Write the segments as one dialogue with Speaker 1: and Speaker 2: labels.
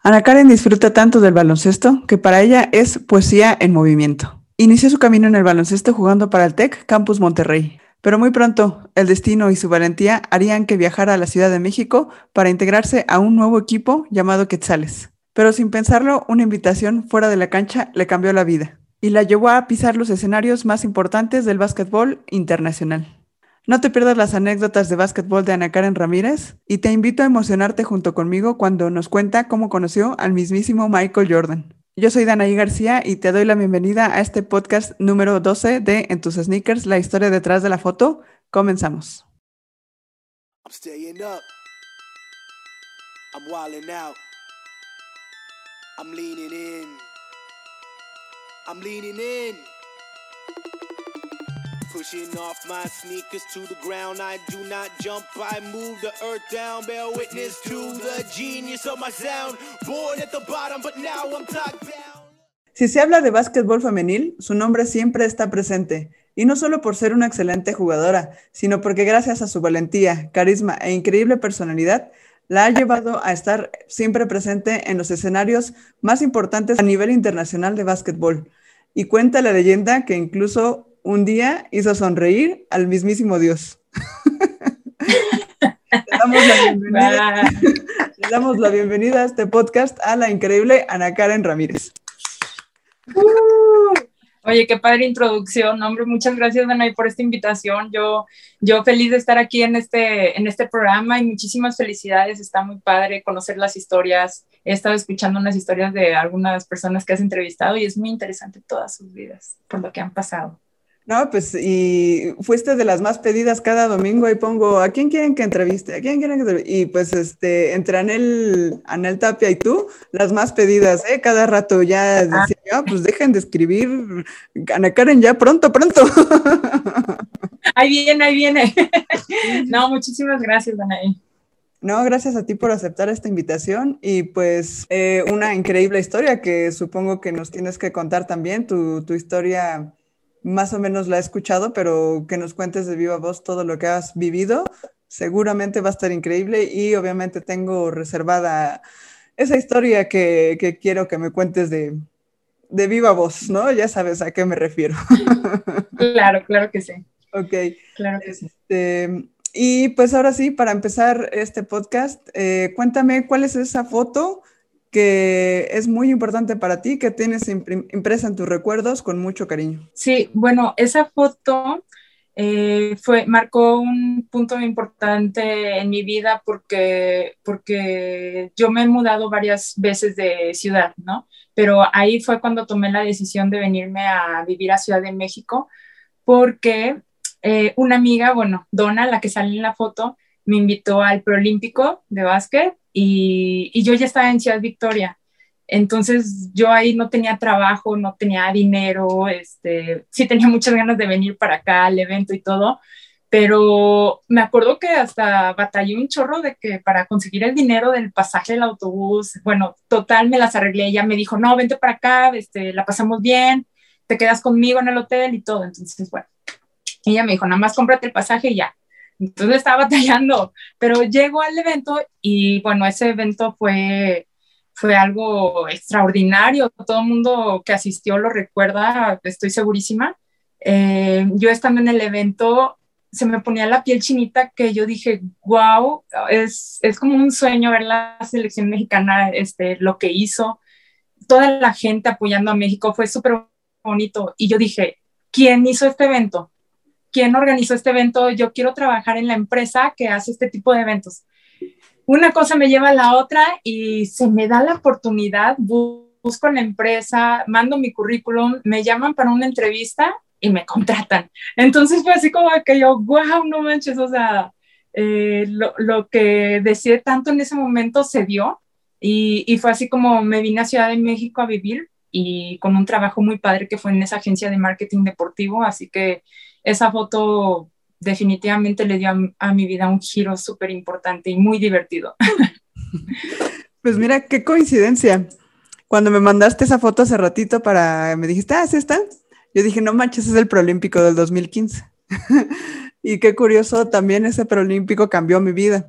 Speaker 1: Ana Karen disfruta tanto del baloncesto que para ella es poesía en movimiento. Inició su camino en el baloncesto jugando para el TEC Campus Monterrey. Pero muy pronto, el destino y su valentía harían que viajara a la Ciudad de México para integrarse a un nuevo equipo llamado Quetzales. Pero sin pensarlo, una invitación fuera de la cancha le cambió la vida y la llevó a pisar los escenarios más importantes del básquetbol internacional. No te pierdas las anécdotas de básquetbol de Ana Karen Ramírez y te invito a emocionarte junto conmigo cuando nos cuenta cómo conoció al mismísimo Michael Jordan. Yo soy Danaí García y te doy la bienvenida a este podcast número 12 de En tus sneakers, la historia detrás de la foto. Comenzamos.
Speaker 2: Off my sneakers to the ground. I do not jump, I move the earth down. Bear witness to the genius of my sound. Born at the bottom, but now I'm top down.
Speaker 1: Si se habla de básquetbol femenil, su nombre siempre está presente. Y no solo por ser una excelente jugadora, sino porque gracias a su valentía, carisma e increíble personalidad, la ha llevado a estar siempre presente en los escenarios más importantes a nivel internacional de básquetbol. Y cuenta la leyenda que incluso un día hizo sonreír al mismísimo Dios. le, damos la bienvenida, a este podcast a la increíble Ana Karen Ramírez.
Speaker 3: Uh, oye, qué padre introducción, hombre, muchas gracias Ana por esta invitación. Yo, yo feliz de estar aquí en este, en este programa y muchísimas felicidades. Está muy padre conocer las historias. He estado escuchando unas historias de algunas personas que has entrevistado y es muy interesante todas sus vidas por lo que han pasado.
Speaker 1: No, pues y fuiste de las más pedidas cada domingo y pongo, ¿a quién quieren que entreviste? ¿A quién quieren que entreviste? Y pues este, entre Anel, Anel Tapia y tú, las más pedidas, ¿eh? Cada rato ya ah. decía, pues dejen de escribir, Ana Karen, ya pronto, pronto.
Speaker 3: Ahí viene, ahí viene. No, muchísimas gracias, Danae.
Speaker 1: No, gracias a ti por aceptar esta invitación y pues eh, una increíble historia que supongo que nos tienes que contar también, tu, tu historia más o menos la he escuchado, pero que nos cuentes de viva voz todo lo que has vivido, seguramente va a estar increíble y obviamente tengo reservada esa historia que, quiero que me cuentes de, viva voz, ¿no? Ya sabes a qué me refiero.
Speaker 3: Claro, claro que sí.
Speaker 1: Ok. Claro que sí. Este, y pues ahora sí, para empezar este podcast, eh, cuéntame cuál es esa foto que es muy importante para ti, que tienes impresa en tus recuerdos con mucho cariño.
Speaker 3: Sí, bueno, esa foto eh, fue, marcó un punto importante en mi vida porque, porque yo me he mudado varias veces de ciudad, ¿no? Pero ahí fue cuando tomé la decisión de venirme a vivir a Ciudad de México porque eh, una amiga, bueno, Donna, la que sale en la foto, me invitó al preolímpico de básquet y, yo ya estaba en Ciudad Victoria. Entonces yo ahí no tenía trabajo, no tenía dinero, este, sí tenía muchas ganas de venir para acá al evento y todo, pero me acuerdo que hasta batallé un chorro de que para conseguir el dinero del pasaje del autobús, bueno, total me las arreglé, ella me dijo, no, vente para acá, este, la pasamos bien, te quedas conmigo en el hotel y todo, entonces, bueno, ella me dijo, nada más cómprate el pasaje y ya. Entonces estaba batallando, pero llego al evento y bueno, ese evento fue, fue algo extraordinario. Todo el mundo que asistió lo recuerda, estoy segurísima. Eh, yo estando en el evento, se me ponía la piel chinita que yo dije, wow, es, es como un sueño ver la selección mexicana, este, lo que hizo, toda la gente apoyando a México, fue súper bonito. Y yo dije, ¿quién hizo este evento? Quién organizó este evento, yo quiero trabajar en la empresa que hace este tipo de eventos. Una cosa me lleva a la otra y se me da la oportunidad, busco en la empresa, mando mi currículum, me llaman para una entrevista y me contratan. Entonces fue así como que yo, wow, no manches, o sea, eh, lo, lo, que decía tanto en ese momento se dio y, y fue así como me vine a Ciudad de México a vivir y con un trabajo muy padre que fue en esa agencia de marketing deportivo, así que esa foto definitivamente le dio a, mi vida un giro súper importante y muy divertido.
Speaker 1: Pues mira, qué coincidencia. Cuando me mandaste esa foto hace ratito para, me dijiste, ah, ¿es esta? Yo dije, no manches, es el preolímpico del 2015. y qué curioso, también ese preolímpico cambió mi vida.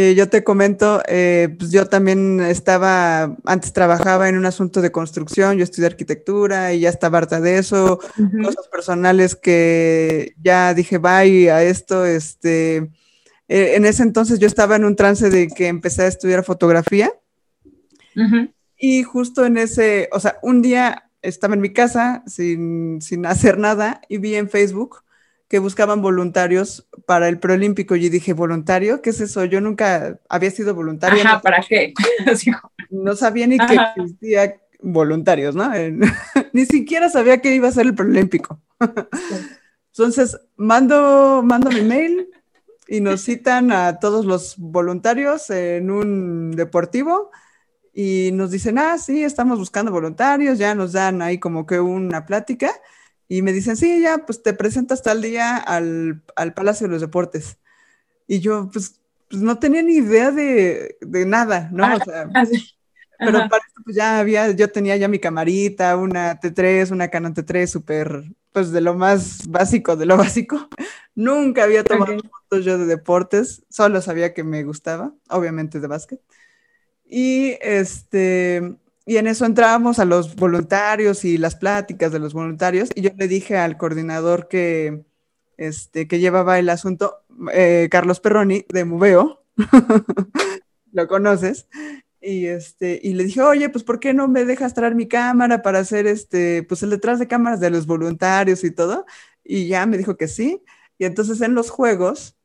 Speaker 1: Eh, yo te comento, eh, pues yo también estaba, antes trabajaba en un asunto de construcción, yo estudié arquitectura y ya estaba harta de eso, cosas personales que ya dije bye a esto, este, eh, en ese entonces yo estaba en un trance de que empecé a estudiar fotografía. Y justo en ese, o sea, un día estaba en mi casa sin, sin hacer nada y vi en Facebook que buscaban voluntarios para el preolímpico. Y dije, ¿voluntario? ¿Qué es eso? Yo nunca había sido voluntario.
Speaker 3: Ajá, ¿para qué?
Speaker 1: no sabía ni que existía voluntarios, ¿no? ni siquiera sabía que iba a ser el preolímpico. Entonces, mando, mando mi mail y nos citan a todos los voluntarios en un deportivo y nos dicen, ah, sí, estamos buscando voluntarios, ya nos dan ahí como que una plática y me dicen, sí, ya, pues te presentas tal día al, al Palacio de los Deportes. Y yo, pues, pues no tenía ni idea de, de nada, ¿no? o sea, ah, pero para esto, pues ya había, yo tenía ya mi camarita, una T3, una Canon T3, súper, pues de lo más básico, de lo básico. Nunca había tomado fotos yo de deportes, solo sabía que me gustaba, obviamente de básquet. Y este, y en eso entrábamos a los voluntarios y las pláticas de los voluntarios. Y yo le dije al coordinador que, este, que llevaba el asunto, eh, Carlos Perroni, de Moveo, lo conoces, y, este, y le dije, oye, pues ¿por qué no me dejas traer mi cámara para hacer este, pues el detrás de cámaras de los voluntarios y todo? Y ya me dijo que sí. Y entonces en los juegos,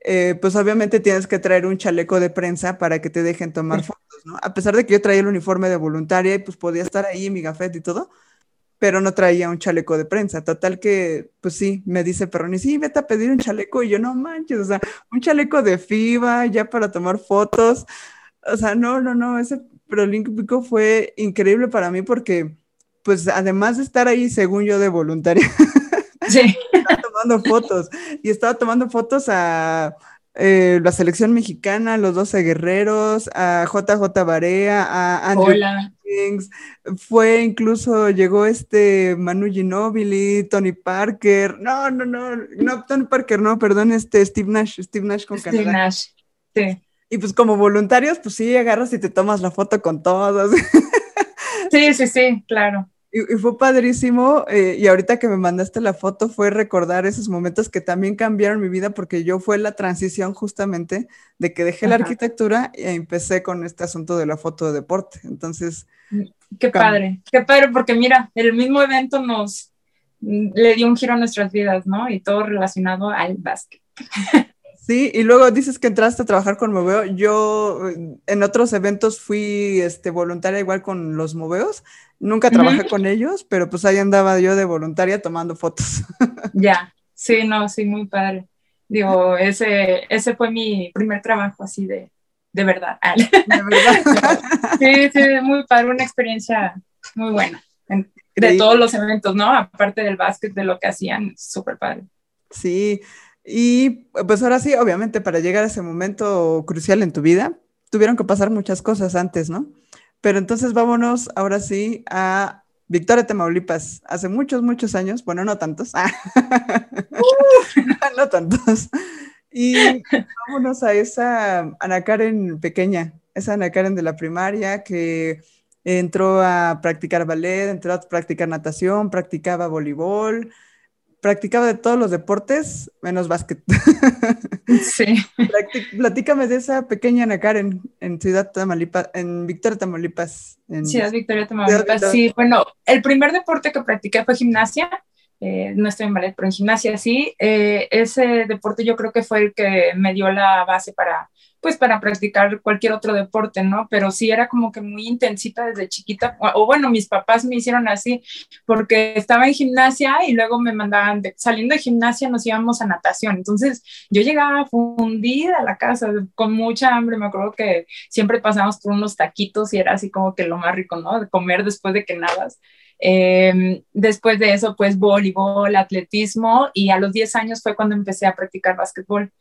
Speaker 1: eh, pues obviamente tienes que traer un chaleco de prensa para que te dejen tomar fotos, ¿no? A pesar de que yo traía el uniforme de voluntaria y pues podía estar ahí en mi gafete y todo, pero no traía un chaleco de prensa. Total que, pues sí, me dice Perroni, sí, vete a pedir un chaleco y yo no manches, o sea, un chaleco de FIBA ya para tomar fotos. O sea, no, no, no, ese preolímpico fue increíble para mí porque, pues además de estar ahí, según yo, de voluntaria, Sí. estaba tomando fotos y estaba tomando fotos a eh, la selección mexicana, los 12 guerreros, a JJ Barea, a Andrew Kings. Fue incluso, llegó este Manu Ginobili, Tony Parker. No, no, no, no, Tony Parker, no, perdón, este Steve Nash, Steve Nash con Steve Nash, sí. Y pues como voluntarios, pues sí, agarras y te tomas la foto con todos.
Speaker 3: Sí, sí, sí, claro.
Speaker 1: Y, fue padrísimo. Eh, y ahorita que me mandaste la foto fue recordar esos momentos que también cambiaron mi vida porque yo fue la transición justamente de que dejé la arquitectura y empecé con este asunto de la foto de deporte. Entonces...
Speaker 3: Mm, qué padre, qué padre, porque mira, el mismo evento nos mm, le dio un giro a nuestras vidas, ¿no? Y todo relacionado al básquet.
Speaker 1: Sí, y luego dices que entraste a trabajar con Moveo. Yo en otros eventos fui este, voluntaria igual con los Moveos. Nunca trabajé con ellos, pero pues ahí andaba yo de voluntaria tomando fotos.
Speaker 3: Ya, sí, no, sí, muy padre. Digo, ese, ese fue mi primer trabajo así de, de verdad. De verdad. sí, sí, muy padre, una experiencia muy buena. De todos los eventos, ¿no? Aparte del básquet, de lo que hacían, súper padre.
Speaker 1: Sí, y pues ahora sí, obviamente para llegar a ese momento crucial en tu vida, tuvieron que pasar muchas cosas antes, ¿no? Pero entonces vámonos ahora sí a Victoria, Tamaulipas, hace muchos, muchos años, bueno, no tantos, no, tantos. Y vámonos a esa Ana Karen pequeña, esa Ana Karen de la primaria que entró a practicar ballet, entró a practicar natación, practicaba voleibol, practicaba de todos los deportes, menos básquet. Sí. Platícame de esa pequeña Ana Karen en Ciudad Tamaulipas, en Victoria Tamaulipas. En
Speaker 3: Ciudad Victoria Tamaulipas, sí. Bueno, el primer deporte que practiqué fue gimnasia. Eh, no estoy en ballet, pero en gimnasia sí. Eh, ese deporte yo creo que fue el que me dio la base para pues para practicar cualquier otro deporte, ¿no? Pero sí era como que muy intensita desde chiquita, o, bueno, mis papás me hicieron así, porque estaba en gimnasia y luego me mandaban, saliendo de gimnasia nos íbamos a natación, entonces yo llegaba fundida a la casa con mucha hambre, me acuerdo que siempre pasábamos por unos taquitos y era así como que lo más rico, ¿no? De comer después de que nadas. Em, después de eso, pues voleibol, atletismo y a los 10 años fue cuando empecé a practicar básquetbol.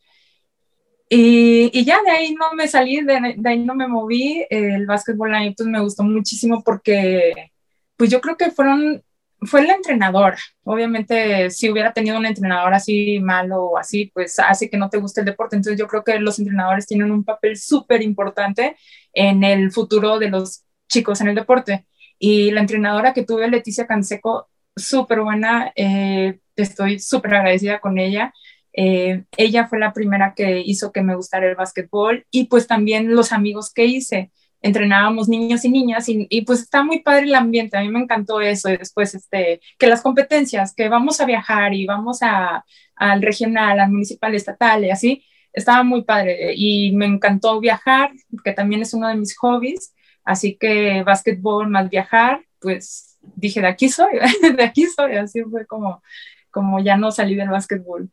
Speaker 3: Y, y, ya de ahí no me salí, de, de ahí no me moví. El básquetbol a mí pues me gustó muchísimo porque pues yo creo que fueron fue la entrenadora. Obviamente, si hubiera tenido un entrenador así malo o así, pues hace que no te guste el deporte. Entonces, yo creo que los entrenadores tienen un papel súper importante en el futuro de los chicos en el deporte. Y la entrenadora que tuve, Leticia Canseco, súper buena, eh, estoy súper agradecida con ella. Eh, ella fue la primera que hizo que me gustara el básquetbol y pues también los amigos que hice. Entrenábamos niños y niñas y, pues está muy padre el ambiente, a mí me encantó eso. Y después este, que las competencias, que vamos a viajar y vamos a, al regional, al municipal, estatal y así, estaba muy padre. Y me encantó viajar, que también es uno de mis hobbies, así que básquetbol más viajar, pues dije, de aquí soy, de aquí soy, así fue como, como ya no salí del básquetbol.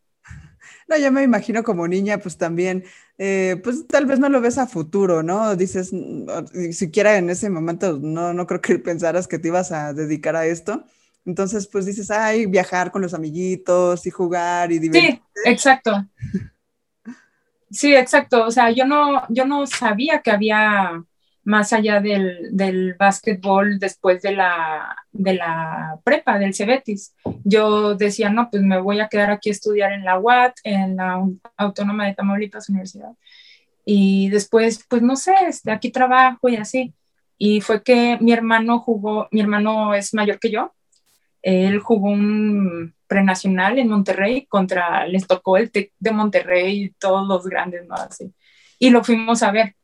Speaker 1: No, yo me imagino como niña, pues también, eh, pues tal vez no lo ves a futuro, ¿no? Dices, mm, siquiera en ese momento, no, no creo que pensaras que te ibas a dedicar a esto. Entonces, pues dices, ay, viajar con los amiguitos y jugar y divertirte.
Speaker 3: Sí, exacto. Sí, exacto. O sea, yo no, yo no sabía que había más allá del, del básquetbol después de la, de la prepa, del Cebetis. Yo decía, no, pues me voy a quedar aquí a estudiar en la UAT, en la Autónoma de Tamaulipas Universidad. Y después, pues no sé, este, aquí trabajo y así. Y fue que mi hermano jugó, mi hermano es mayor que yo, él jugó un prenacional en Monterrey contra, les tocó el TEC de Monterrey y todos los grandes, ¿no? Así. Y lo fuimos a ver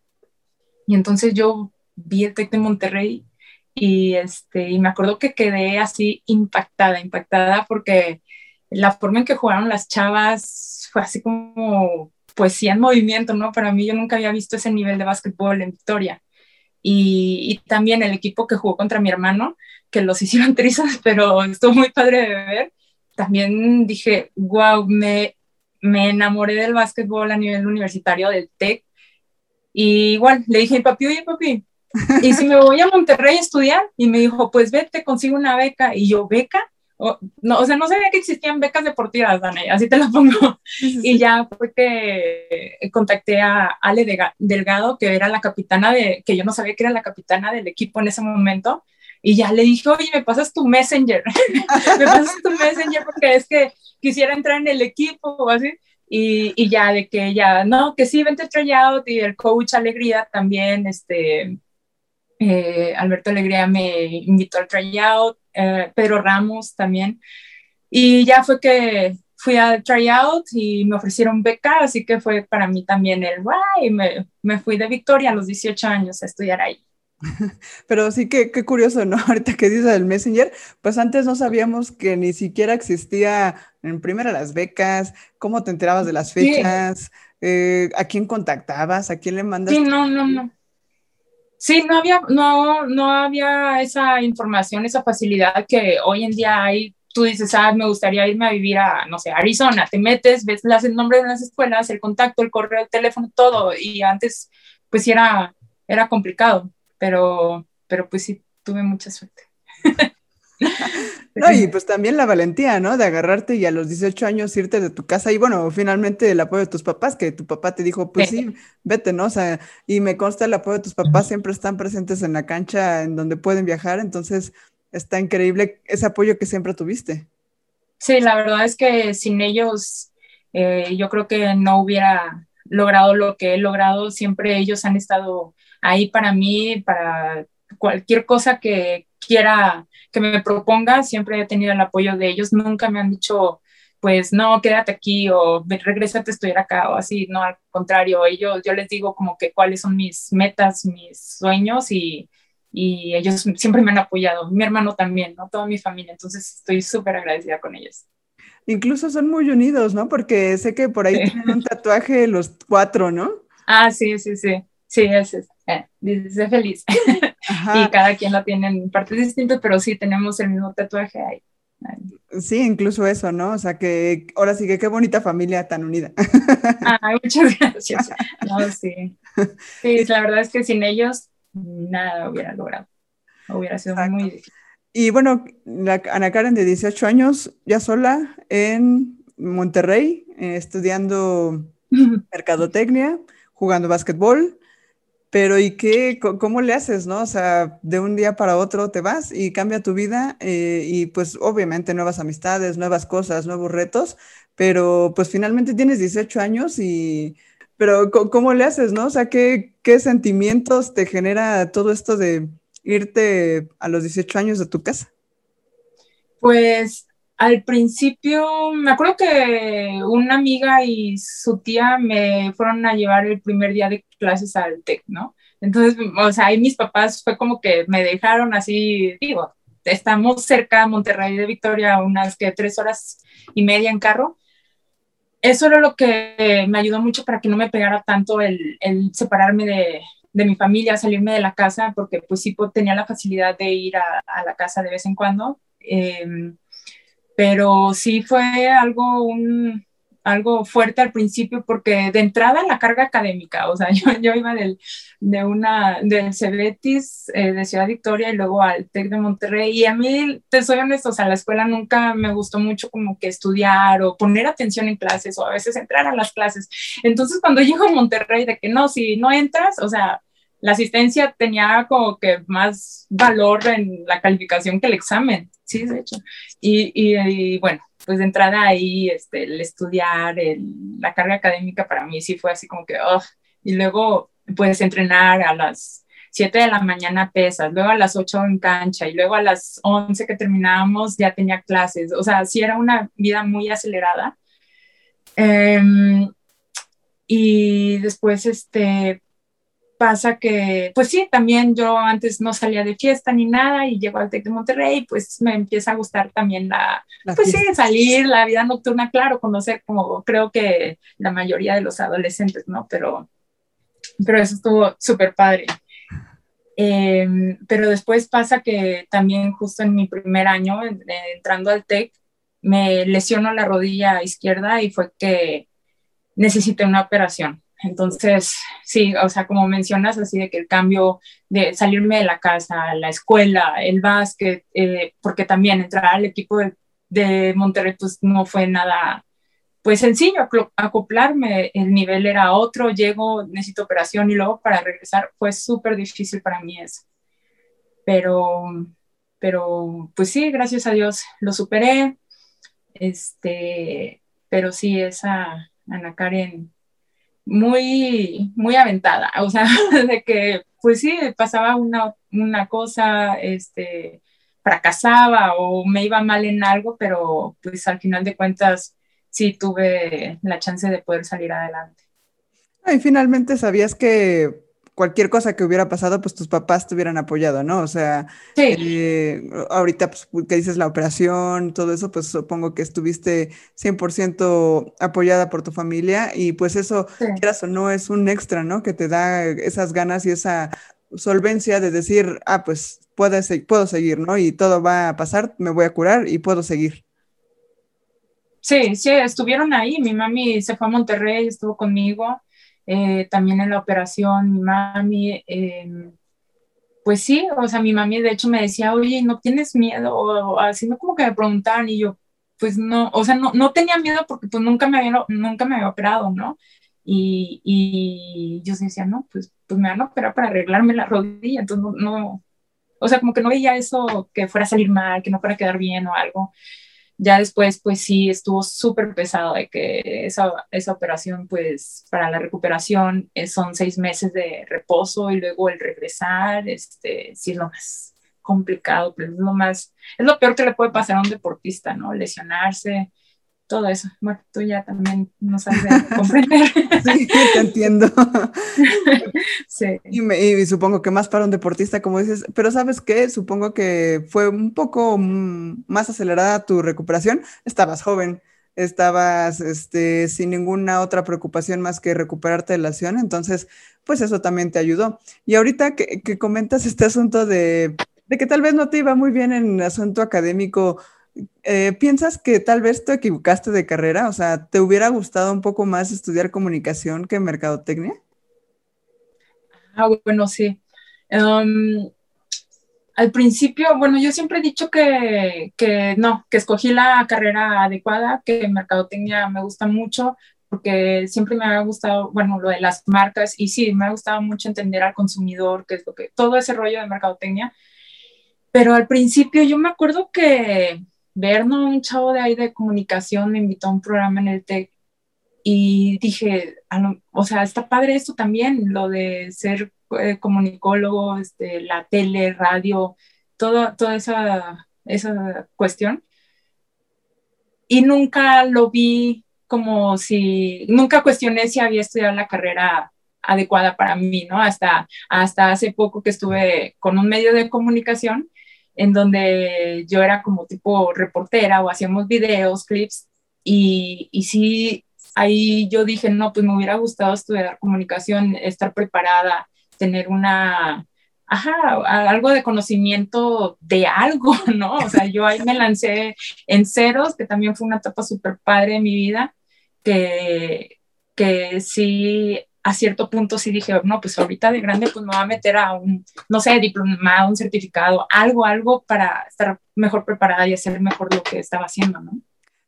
Speaker 3: y entonces yo vi el TEC de Monterrey y, este, y me acuerdo que quedé así impactada, impactada porque la forma en que jugaron las chavas fue así como poesía en movimiento, ¿no? Para mí yo nunca había visto ese nivel de básquetbol en Victoria. Y, también el equipo que jugó contra mi hermano, que los hicieron trizas, pero estuvo muy padre de ver. También dije, wow, me, me enamoré del básquetbol a nivel universitario del TEC y igual le dije, papi, oye, papi, ¿y si me voy a Monterrey a estudiar? Y me dijo, pues vete, consigo una beca. Y yo, ¿beca? O, no, o sea, no sabía que existían becas deportivas, Dani, así te lo pongo. Y ya fue que contacté a Ale Delgado, que era la capitana de, que yo no sabía que era la capitana del equipo en ese momento. Y ya le dije, oye, me pasas tu messenger, me pasas tu messenger porque es que quisiera entrar en el equipo o así. Y, ya de que ya, no, que sí, vente tryout y el coach Alegría también, este, eh, Alberto Alegría me invitó al tryout, eh, Pedro Ramos también. Y ya fue que fui al tryout y me ofrecieron beca, así que fue para mí también el guay, me, me fui de Victoria a los 18 años a estudiar ahí.
Speaker 1: Pero sí que qué curioso, ¿no? Ahorita que dices del Messenger, pues antes no sabíamos que ni siquiera existía en primera las becas, cómo te enterabas de las fechas, eh, a quién contactabas, a quién le mandas.
Speaker 3: Sí, no, no, no. Sí, no había, no, no había esa información, esa facilidad que hoy en día hay. Tú dices, ah, me gustaría irme a vivir a, no sé, Arizona, te metes, ves las, el nombre de las escuelas, el contacto, el correo, el teléfono, todo, y antes, pues era, era complicado pero, pero pues sí, tuve mucha suerte.
Speaker 1: No, y pues también la valentía, ¿no? De agarrarte y a los 18 años irte de tu casa y bueno, finalmente el apoyo de tus papás, que tu papá te dijo, pues sí, vete, ¿no? O sea, y me consta el apoyo de tus papás siempre están presentes en la cancha en donde pueden viajar, entonces está increíble ese apoyo que siempre tuviste.
Speaker 3: Sí, la verdad es que sin ellos eh, yo creo que no hubiera logrado lo que he logrado, siempre ellos han estado ahí para mí, para cualquier cosa que quiera que me proponga, siempre he tenido el apoyo de ellos, nunca me han dicho, pues no, quédate aquí o regrésate a estudiar acá o así, no, al contrario, ellos, yo les digo como que cuáles son mis metas, mis sueños y, y ellos siempre me han apoyado, mi hermano también, ¿no? Toda mi familia, entonces estoy súper agradecida con ellos.
Speaker 1: Incluso son muy unidos, ¿no? Porque sé que por ahí tienen un tatuaje los cuatro, ¿no?
Speaker 3: Ah, sí, sí, sí. Sí, es, es eh, dice feliz. y cada quien la tiene en partes distintas, pero sí tenemos el mismo tatuaje ahí.
Speaker 1: Sí, incluso eso, ¿no? O sea que ahora sí que qué bonita familia tan unida.
Speaker 3: Ay, muchas gracias. No, sí. Sí, la verdad es que sin ellos nada hubiera logrado. Hubiera sido muy difícil.
Speaker 1: Y bueno, la Ana Karen de 18 años, ya sola en Monterrey, eh, estudiando mercadotecnia, jugando básquetbol Pero ¿y qué? ¿Cómo le haces, no? O sea, de un día para otro te vas y cambia tu vida eh, y pues obviamente nuevas amistades, nuevas cosas, nuevos retos, pero pues finalmente tienes 18 años y... Pero ¿cómo le haces, no? O sea, ¿qué, qué sentimientos te genera todo esto de irte a los 18 años de tu casa?
Speaker 3: Pues al principio, me acuerdo que una amiga y su tía me fueron a llevar el primer día de clases al TEC, ¿no? Entonces, o sea, ahí mis papás fue como que me dejaron así, digo, estamos cerca de Monterrey de Victoria, unas que tres horas y media en carro. Eso era lo que me ayudó mucho para que no me pegara tanto el, separarme de, mi familia, salirme de la casa, porque pues sí tenía la facilidad de ir a, la casa de vez en cuando. Eh, pero sí fue algo, un, algo fuerte al principio porque de entrada la carga académica, o sea, yo, yo iba del, de una, del Cebetis eh, de Ciudad Victoria y luego al TEC de Monterrey y a mí, te soy honesto, o sea, la escuela nunca me gustó mucho como que estudiar o poner atención en clases o a veces entrar a las clases. Entonces cuando llego a Monterrey de que no, si no entras, o sea, la asistencia tenía como que más valor en la calificación que el examen, sí, de hecho. Y, y, bueno, pues de entrada ahí, este, el estudiar, el, la carga académica para mí sí fue así como que, oh, y luego pues entrenar a las 7 de la mañana pesas, luego a las 8 en cancha y luego a las 11 que terminábamos ya tenía clases, o sea, sí era una vida muy acelerada. Um, y después, este, pasa que, pues sí, también yo antes no salía de fiesta ni nada y llego al TEC de Monterrey, pues me empieza a gustar también la, pues sí, salir, la vida nocturna, claro, conocer como creo que la mayoría de los adolescentes, ¿no? Pero, pero eso estuvo súper padre. Em, pero después pasa que también justo en mi primer año, entrando al TEC, me lesionó la rodilla izquierda y fue que necesité una operación entonces, sí, o sea, como mencionas, así de que el cambio de salirme de la casa, la escuela, el básquet, eh, porque también entrar al equipo de, de, Monterrey, pues no fue nada, pues sencillo, acoplarme, el nivel era otro, llego, necesito operación y luego para regresar fue súper difícil para mí eso. Pero, pero, pues sí, gracias a Dios lo superé, este, pero sí, esa Ana Karen muy, muy aventada, o sea, de que, pues sí, pasaba una, una cosa, este, fracasaba o me iba mal en algo, pero pues al final de cuentas sí tuve la chance de poder salir adelante.
Speaker 1: Y finalmente sabías que cualquier cosa que hubiera pasado, pues tus papás te hubieran apoyado, ¿no? O sea, eh, ahorita pues, que dices la operación, todo eso, pues supongo que estuviste 100% apoyada por tu familia y pues eso, quieras o no, es un extra, ¿no? Que te da esas ganas y esa solvencia de decir, ah, pues puedo, puedo seguir, ¿no? Y todo va a pasar, me voy a curar y puedo seguir.
Speaker 3: Sí, sí, estuvieron ahí. Mi mami se fue a Monterrey, estuvo conmigo eh, también en la operación, mi mami, em, pues sí, o sea, mi mami de hecho me decía, oye, ¿no tienes miedo? O, así, no como que me preguntaban y yo, pues no, o sea, no, no tenía miedo porque pues nunca me había, nunca me había operado, ¿no? Y, y yo decía, no, pues, pues me van a operar para arreglarme la rodilla, entonces no, no, o sea, como que no veía eso que fuera a salir mal, que no fuera a quedar bien o algo ya después, pues sí, estuvo súper pesado de que esa, esa, operación, pues para la recuperación eh, son seis meses de reposo y luego el regresar, este, sí es lo más complicado, pero es lo más, es lo peor que le puede pasar a un deportista, ¿no? Lesionarse, todo eso. Bueno, tú ya también no sabes comprender.
Speaker 1: Sí, te entiendo. sí. Y, supongo que más para un deportista, como dices, pero ¿sabes qué? Supongo que fue un poco más acelerada tu recuperación. Estabas joven, estabas este, sin ninguna otra preocupación más que recuperarte de la lesión, entonces, pues eso también te ayudó. Y ahorita que, que comentas este asunto de, de que tal vez no te iba muy bien en el asunto académico, eh, ¿piensas que tal vez te equivocaste de carrera? O sea, ¿te hubiera gustado un poco más estudiar comunicación que mercadotecnia?
Speaker 3: Ah, bueno, sí. Em, al principio, bueno, yo siempre he dicho que, que, no, que escogí la carrera adecuada, que mercadotecnia me gusta mucho, porque siempre me ha gustado, bueno, lo de las marcas y sí, me ha gustado mucho entender al consumidor, qué es lo que, todo ese rollo de mercadotecnia. Pero al principio yo me acuerdo que Berno, un chavo de ahí de comunicación, me invitó a un programa en el TEC y dije, o sea, está padre esto también, lo de ser eh, comunicólogo, este, la tele, radio, todo, toda esa, esa cuestión. Y nunca lo vi como si, nunca cuestioné si había estudiado la carrera adecuada para mí, ¿no? Hasta, hasta hace poco que estuve con un medio de comunicación en donde yo era como tipo reportera o hacíamos videos, clips, y, y sí, ahí yo dije, no, pues me hubiera gustado estudiar comunicación, estar preparada, tener una, ajá, algo de conocimiento de algo, ¿no? O sea, yo ahí me lancé en ceros, que también fue una etapa súper padre de mi vida, que, que sí, a cierto punto sí dije, no, pues ahorita de grande pues me voy a meter a un, no sé, diplomado, un certificado, algo, algo para estar mejor preparada y hacer mejor lo que estaba haciendo, ¿no?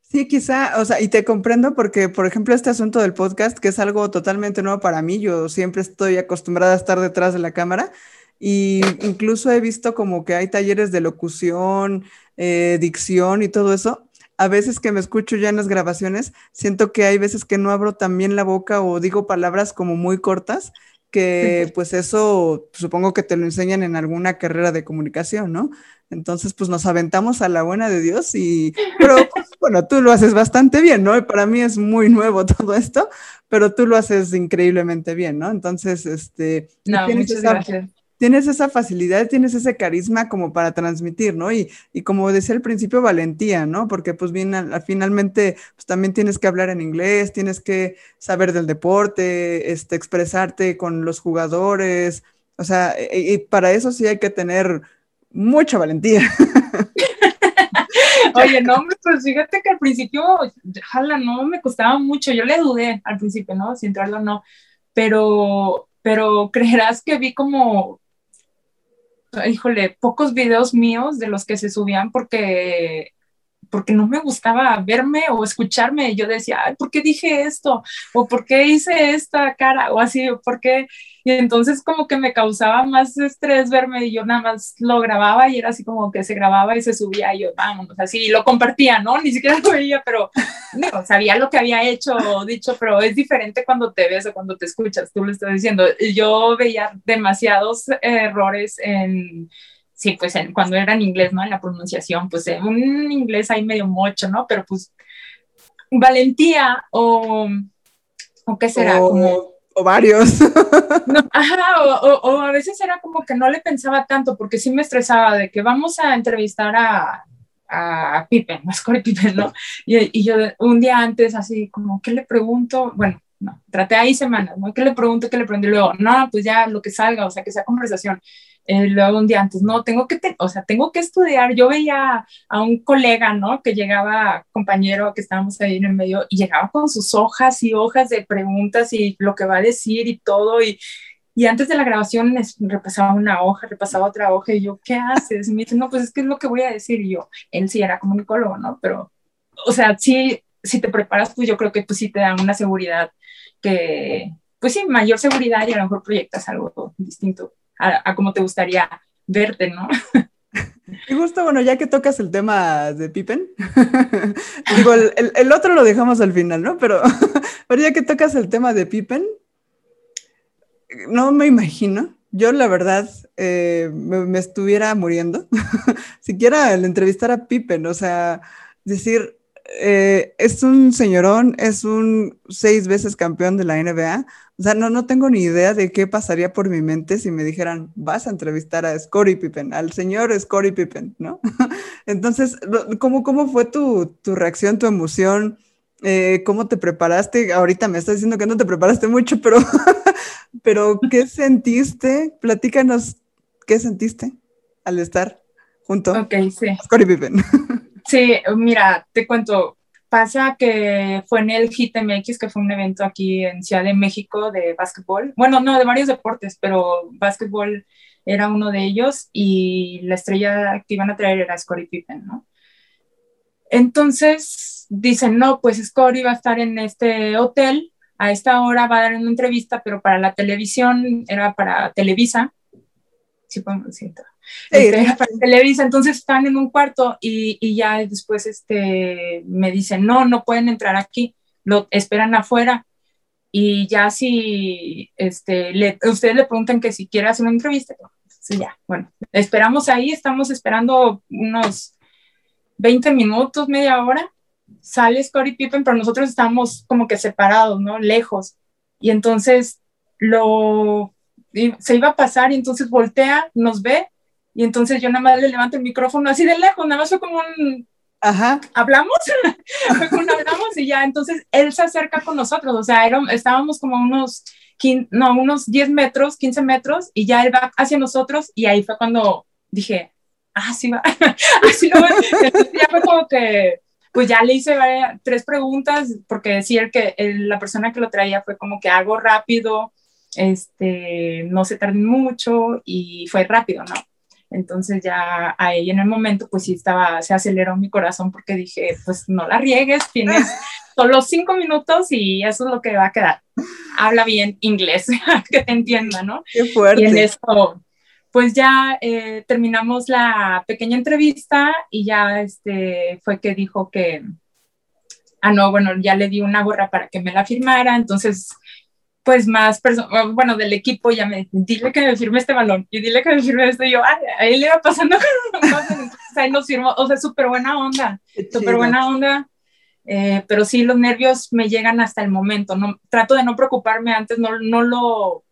Speaker 1: Sí, quizá, o sea, y te comprendo porque, por ejemplo, este asunto del podcast, que es algo totalmente nuevo para mí, yo siempre estoy acostumbrada a estar detrás de la cámara y incluso he visto como que hay talleres de locución, eh, dicción y todo eso. A veces que me escucho ya en las grabaciones, siento que hay veces que no abro también la boca o digo palabras como muy cortas que pues eso supongo que te lo enseñan en alguna carrera de comunicación, ¿no? Entonces, pues nos aventamos a la buena de Dios y, pero pues, bueno, tú lo haces bastante bien, ¿no? Y para mí es muy nuevo todo esto, pero tú lo haces increíblemente bien, ¿no? Entonces, este...
Speaker 3: No, muchas gracias
Speaker 1: tienes esa facilidad, tienes ese carisma como para transmitir, ¿no? Y, y como decía al principio, valentía, ¿no? Porque pues bien, finalmente, pues también tienes que hablar en inglés, tienes que saber del deporte, este, expresarte con los jugadores, o sea, y, para eso sí hay que tener mucha valentía.
Speaker 3: Oye, no, pues fíjate que al principio, jala, no, me costaba mucho, yo le dudé al principio, ¿no? Si entrarlo o no, pero, pero creerás que vi como híjole, pocos videos míos de los que se subían porque porque no me gustaba verme o escucharme. Yo decía, ¿por qué dije esto? ¿O por qué hice esta cara? O así, ¿por qué? Y entonces como que me causaba más estrés verme y yo nada más lo grababa y era así como que se grababa y se subía y yo, vamos, así, lo compartía, ¿no? Ni siquiera lo veía, pero no, sabía lo que había hecho o dicho, pero es diferente cuando te ves o cuando te escuchas, tú lo estás diciendo. Yo veía demasiados errores en sí, pues cuando era en inglés, ¿no? En la pronunciación, pues un inglés ahí medio mocho, ¿no? Pero pues valentía o, o qué será,
Speaker 1: como... Varios.
Speaker 3: o, a veces era como que no le pensaba tanto porque sí me estresaba de que vamos a entrevistar a, a Pippen, a Scottie Pippen, ¿no? Y, y, yo un día antes así como, ¿qué le pregunto? Bueno, no, traté ahí semanas, ¿no? ¿Qué le pregunto? ¿Qué le pregunto? Y luego, no, pues ya lo que salga, o sea, que sea conversación. Eh, luego un día antes, no, tengo que, o sea, tengo que estudiar. Yo veía a un colega, ¿no? Que llegaba, compañero, que estábamos ahí en el medio, y llegaba con sus hojas y hojas de preguntas y lo que va a decir y todo, y, y antes de la grabación repasaba una hoja, repasaba otra hoja, y yo, ¿qué haces? Y me dice, no, pues es que es lo que voy a decir, y yo, él sí era comunicólogo, ¿no? Pero, o sea, sí, si te preparas, pues yo creo que pues sí te da una seguridad que, pues sí, mayor seguridad y a lo mejor proyectas algo distinto a, cómo te gustaría verte, ¿no?
Speaker 1: Y justo, bueno, ya que tocas el tema de Pippen, digo, el, otro lo dejamos al final, ¿no? Pero, pero ya que tocas el tema de Pippen, no me imagino, yo la verdad eh, me, estuviera muriendo, siquiera el entrevistar a Pippen, o sea, decir, eh, es un señorón, es un seis veces campeón de la NBA. O sea, no, no tengo ni idea de qué pasaría por mi mente si me dijeran, vas a entrevistar a Scottie Pippen, al señor Scottie Pippen, ¿no? Entonces, ¿cómo, cómo fue tu, tu reacción, tu emoción? Eh, ¿Cómo te preparaste? Ahorita me estás diciendo que no te preparaste mucho, pero, pero ¿qué sentiste? Platícanos, ¿qué sentiste al estar junto
Speaker 3: a
Speaker 1: Scottie Pippen?
Speaker 3: Sí, mira, te cuento, pasa que fue en el HIT MX, que fue un evento aquí en Ciudad de México de básquetbol. Bueno, no, de varios deportes, pero básquetbol era uno de ellos y la estrella que iban a traer era Scottie Pippen, ¿no? Entonces dicen, no, pues Scori va a estar en este hotel, a esta hora va a dar una entrevista, pero para la televisión, era para Televisa. Sí, podemos decir. Este, para Televisa, entonces están en un cuarto y, y, ya después este, me dicen, no, no pueden entrar aquí, lo esperan afuera. Y ya si este, le, ustedes le preguntan que si quiere hacer una entrevista, sí, ya, bueno, esperamos ahí, estamos esperando unos 20 minutos, media hora, sale Scottie Pippen, pero nosotros estamos como que separados, ¿no? Lejos. Y entonces lo se iba a pasar y entonces voltea, nos ve y entonces yo nada más le levanto el micrófono así de lejos, nada más fue como un
Speaker 1: Ajá.
Speaker 3: ¿Hablamos? fue como un hablamos y ya entonces él se acerca con nosotros, o sea, estábamos como unos, no, unos 10 metros, 15 metros y ya él va hacia nosotros y ahí fue cuando dije, ah, sí va, así lo Entonces ya fue como que pues ya le hice tres preguntas, porque decía que la persona que lo traía fue como que hago rápido, este, no se tarden mucho y fue rápido, ¿no? Entonces ya ahí en el momento pues sí estaba, se aceleró mi corazón porque dije, pues no la riegues, tienes solo cinco minutos y eso es lo que va a quedar. Habla bien inglés, que te entienda, ¿no?
Speaker 1: Qué fuerte.
Speaker 3: Y en eso, pues ya eh, terminamos la pequeña entrevista y ya este, fue que dijo que, ah, no, bueno, ya le di una gorra para que me la firmara, entonces, pues más personas, bueno, del equipo ya me dile que me firme este balón y dile que me firme esto y yo, ay, ahí le iba pasando cosas, entonces ahí nos firmó, o sea, súper buena onda, súper buena onda. Eh, pero sí, los nervios me llegan hasta el momento. No, trato de no preocuparme antes, no, no lo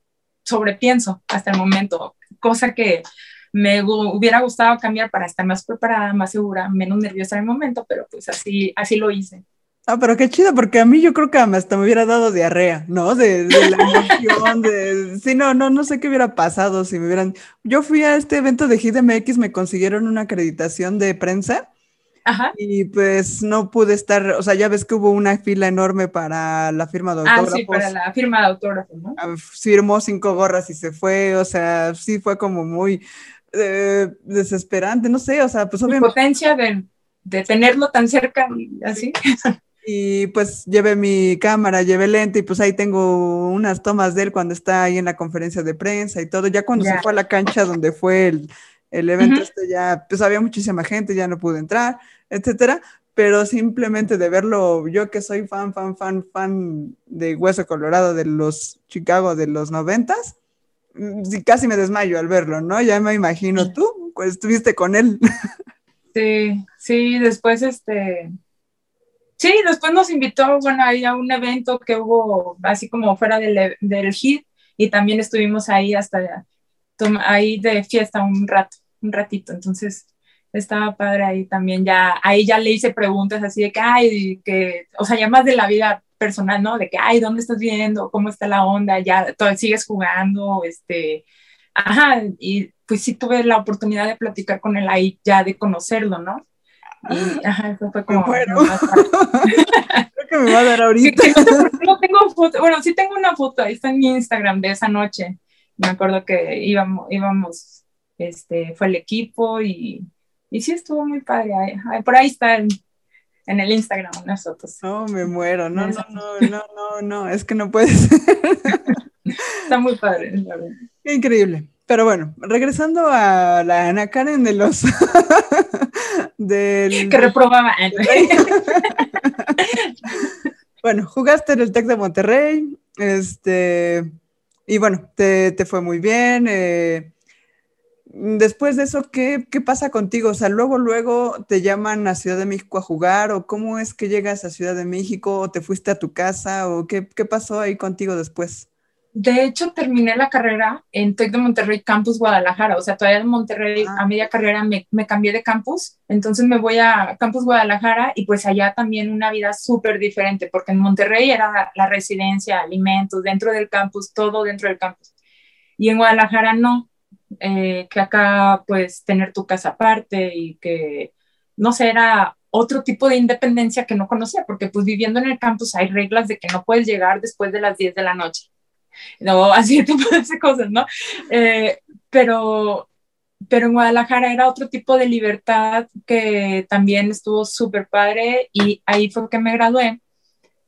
Speaker 3: sobrepienso hasta el momento cosa que me hubiera gustado cambiar para estar más preparada, más segura, menos nerviosa en el momento, pero pues así, así lo hice.
Speaker 1: Ah, pero qué chido, porque a mí yo creo que hasta me hubiera dado diarrea, ¿no? De, de la emoción, de... Sí, no, no, no sé qué hubiera pasado si me hubieran... Yo fui a este evento de GDMX, me consiguieron una acreditación de prensa y pues no pude estar, o sea, ya ves que hubo una fila enorme para la firma de autógrafos.
Speaker 3: Ah, sí, para la firma de autógrafos, ¿no? Ah,
Speaker 1: firmó cinco gorras y se fue, o sea, sí fue como muy eh, desesperante, no sé, o sea, pues
Speaker 3: obviamente. Potencia de, de tenerlo tan cerca y así.
Speaker 1: Y pues llevé mi cámara, llevé lente y pues ahí tengo unas tomas de él cuando está ahí en la conferencia de prensa y todo. Ya cuando se fue a la cancha donde fue el, el evento, este ya, pues había muchísima gente, ya no pude entrar, etcétera, pero simplemente de verlo, yo que soy fan, fan, fan, fan de Hueso Colorado de los Chicago de los noventas, mm, casi me desmayo al verlo, ¿no? Ya me imagino tú, pues estuviste con él.
Speaker 3: Sí, sí, después este, sí, después nos invitó, bueno, ahí a un evento que hubo así como fuera del, del HIT y también estuvimos ahí hasta ahí de fiesta un rato, un ratito, entonces estaba padre ahí también, ya, ahí ya le hice preguntas así de que, ay, que, o sea, ya más de la vida personal, ¿no? De que, ay, ¿dónde estás viendo? ¿Cómo está la onda? Ya, todo, sigues jugando, este, ajá, y pues sí tuve la oportunidad de platicar con él ahí, ya de conocerlo, ¿no? Y, ajá, eso fue como...
Speaker 1: Bueno. Creo que me va a dar ahorita.
Speaker 3: no tengo foto, bueno, sí tengo una foto, ahí está en mi Instagram de esa noche. Me acuerdo que íbamos, íbamos, este, fue el equipo y y sí estuvo muy padre. por ahí está en, el Instagram unas fotos.
Speaker 1: No, me muero. No, no, no, no, no, no. Es que no puede ser.
Speaker 3: Está muy padre,
Speaker 1: increíble. Pero bueno, regresando a la Ana Karen de los del...
Speaker 3: que reprobaba.
Speaker 1: bueno, jugaste en el Tec de Monterrey, este, y bueno, te, te fue muy bien. Eh, después de eso, ¿qué, ¿qué, pasa contigo? O sea, luego, luego te llaman a Ciudad de México a jugar, o cómo es que llegas a Ciudad de México, o te fuiste a tu casa, o qué, qué pasó ahí contigo después?
Speaker 3: De hecho, terminé la carrera en TEC de Monterrey, Campus Guadalajara. O sea, todavía en Monterrey, a ah. media carrera, me, me, cambié de campus. Entonces me voy a Campus Guadalajara y pues allá también una vida súper diferente, porque en Monterrey era la residencia, alimentos, dentro del campus, todo dentro del campus. Y en Guadalajara no. Eh, que acá pues tener tu casa aparte y que, no sé, era otro tipo de independencia que no conocía, porque pues viviendo en el campus hay reglas de que no puedes llegar después de las 10 de la noche, no, así tipo de cosas, ¿no? Eh, pero pero en Guadalajara era otro tipo de libertad que también estuvo súper padre y ahí fue que me gradué.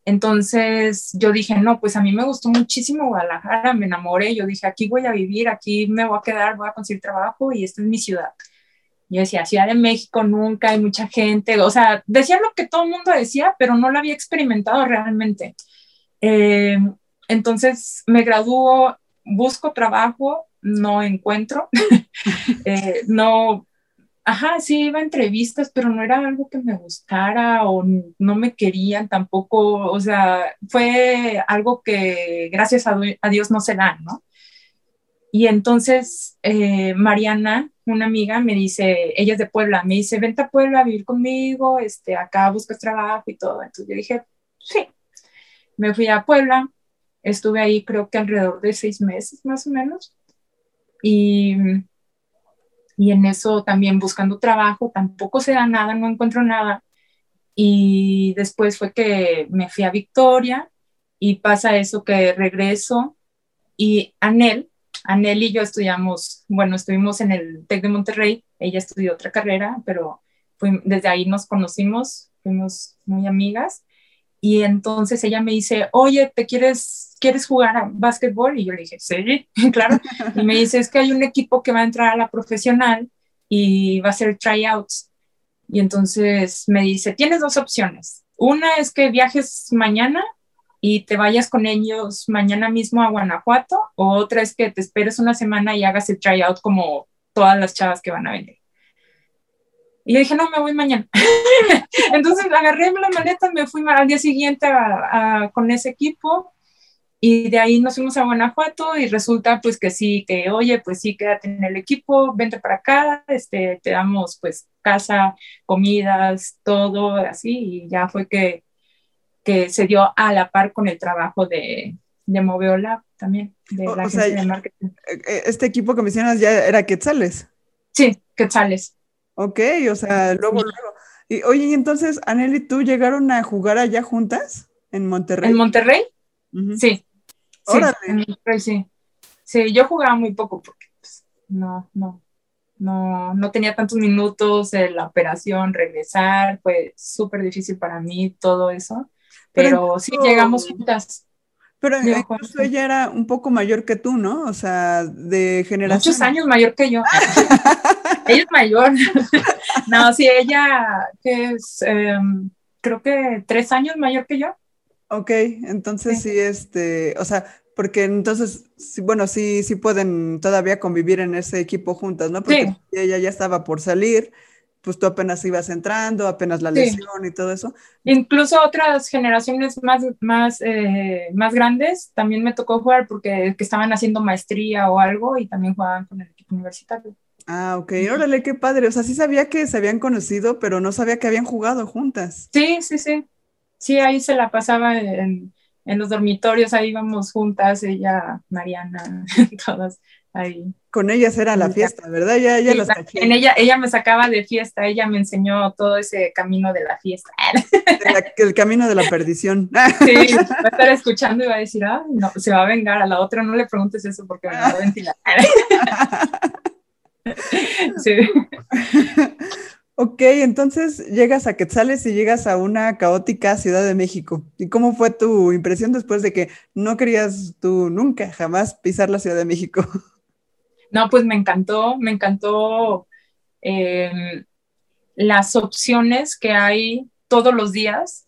Speaker 3: Entonces yo dije, no, pues a mí me gustó muchísimo Guadalajara, me enamoré, yo dije, aquí voy a vivir, aquí me voy a quedar, voy a conseguir trabajo y esta es mi ciudad. Yo decía, Ciudad de México nunca hay mucha gente, o sea, decía lo que todo el mundo decía, pero no lo había experimentado realmente. Eh, entonces me graduó, busco trabajo, no encuentro, eh, no, ajá, sí iba a entrevistas, pero no era algo que me gustara o no me querían tampoco, o sea, fue algo que gracias a, Dios no se da, ¿no? Y entonces eh, Mariana, una amiga, me dice, ella es de Puebla, me dice, vente a Puebla a vivir conmigo, este, acá buscas trabajo y todo. Entonces yo dije, sí, me fui a Puebla, estuve ahí creo que alrededor de seis meses más o menos. Y, y en eso también buscando trabajo, tampoco se da nada, no encuentro nada. Y después fue que me fui a Victoria y pasa eso que regreso y Anel, Anel y yo estudiamos, bueno, estuvimos en el TEC de Monterrey, ella estudió otra carrera, pero desde ahí nos conocimos, fuimos muy amigas y entonces ella me dice, oye, ¿te quieres, quieres jugar a básquetbol? Y yo le dije, sí, claro. Y me dice, es que hay un equipo que va a entrar a la profesional y va a hacer tryouts. Y entonces me dice, tienes dos opciones. Una es que viajes mañana y te vayas con ellos mañana mismo a Guanajuato, o otra es que te esperes una semana y hagas el tryout como todas las chavas que van a venir. Y yo dije, no, me voy mañana. Entonces agarré la maleta, me fui al día siguiente con ese equipo y de ahí nos fuimos a Guanajuato y resulta pues que sí, que oye, pues sí, quédate en el equipo, vente para acá, este, te damos pues casa, comidas, todo así y ya fue que, que se dio a la par con el trabajo de, de Moveola también, de la agencia de marketing.
Speaker 1: Eh, eh, este equipo que mencionas ya era Quetzales.
Speaker 3: Sí, Quetzales.
Speaker 1: Ok, o sea, luego, luego. Y, oye, y entonces, Anel y tú llegaron a jugar allá juntas en Monterrey.
Speaker 3: ¿En Monterrey? Sí. Sí, en Monterrey, sí. Sí, yo jugaba muy poco porque pues, no, no, no, no tenía tantos minutos de la operación, regresar, fue súper difícil para mí todo eso, pero, sí llegamos juntas.
Speaker 1: Pero incluso ella era un poco mayor que tú, ¿no? O sea, de generación.
Speaker 3: Muchos años mayor que yo. ella es mayor. no, sí, ella que es, em, creo que tres años mayor que yo.
Speaker 1: Ok, entonces sí. este, o sea, porque entonces, bueno, sí, sí pueden todavía convivir en ese equipo juntas, ¿no? Porque ella ya estaba por salir pues tú apenas ibas entrando, apenas la lesión y todo eso.
Speaker 3: Incluso otras generaciones más, más, eh, más grandes también me tocó jugar porque que estaban haciendo maestría o algo y también jugaban con el equipo universitario.
Speaker 1: Ah, ok, órale, qué padre. O sea, sí sabía que se habían conocido, pero no sabía que habían jugado juntas.
Speaker 3: Sí, sí, sí. Sí, ahí se la pasaba en, en los dormitorios, ahí íbamos juntas, ella, Mariana, todas ahí.
Speaker 1: Con ellas era la fiesta, ¿verdad? Ya, ella los
Speaker 3: en ella, ella me sacaba de fiesta, ella me enseñó todo ese camino de la fiesta.
Speaker 1: el camino de la perdición.
Speaker 3: Sí, va a estar escuchando y va a decir, ah, no, se va a vengar, a la otra no le preguntes eso porque me va a ventilar.
Speaker 1: sí. Ok, entonces llegas a Quetzales y llegas a una caótica Ciudad de México. ¿Y cómo fue tu impresión después de que no querías tú nunca, jamás pisar la Ciudad de México?
Speaker 3: No, pues me encantó, me encantó em, las opciones que hay todos los días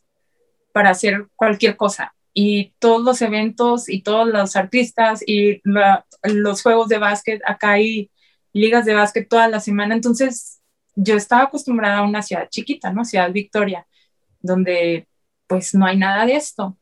Speaker 3: para hacer cualquier cosa. Y todos los eventos y todos los artistas y los juegos de básquet, acá hay ligas de básquet toda la semana. Entonces, yo estaba acostumbrada a una ciudad chiquita, ¿no? Ciudad Victoria, donde pues no hay nada de esto.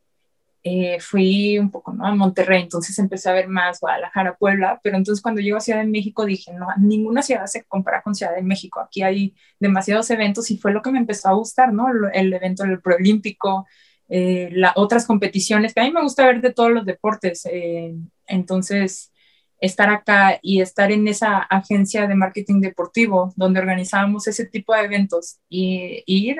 Speaker 3: Eh, fui un poco ¿no? a Monterrey, entonces empecé a ver más Guadalajara, Puebla, pero entonces cuando llego a Ciudad de México dije, no, ninguna ciudad se compara con Ciudad de México, aquí hay demasiados eventos y fue lo que me empezó a gustar, ¿no? El, evento del preolímpico, eh, las otras competiciones, que a mí me gusta ver de todos los deportes, eh, entonces estar acá y estar en esa agencia de marketing deportivo donde organizábamos ese tipo de eventos y, y ir,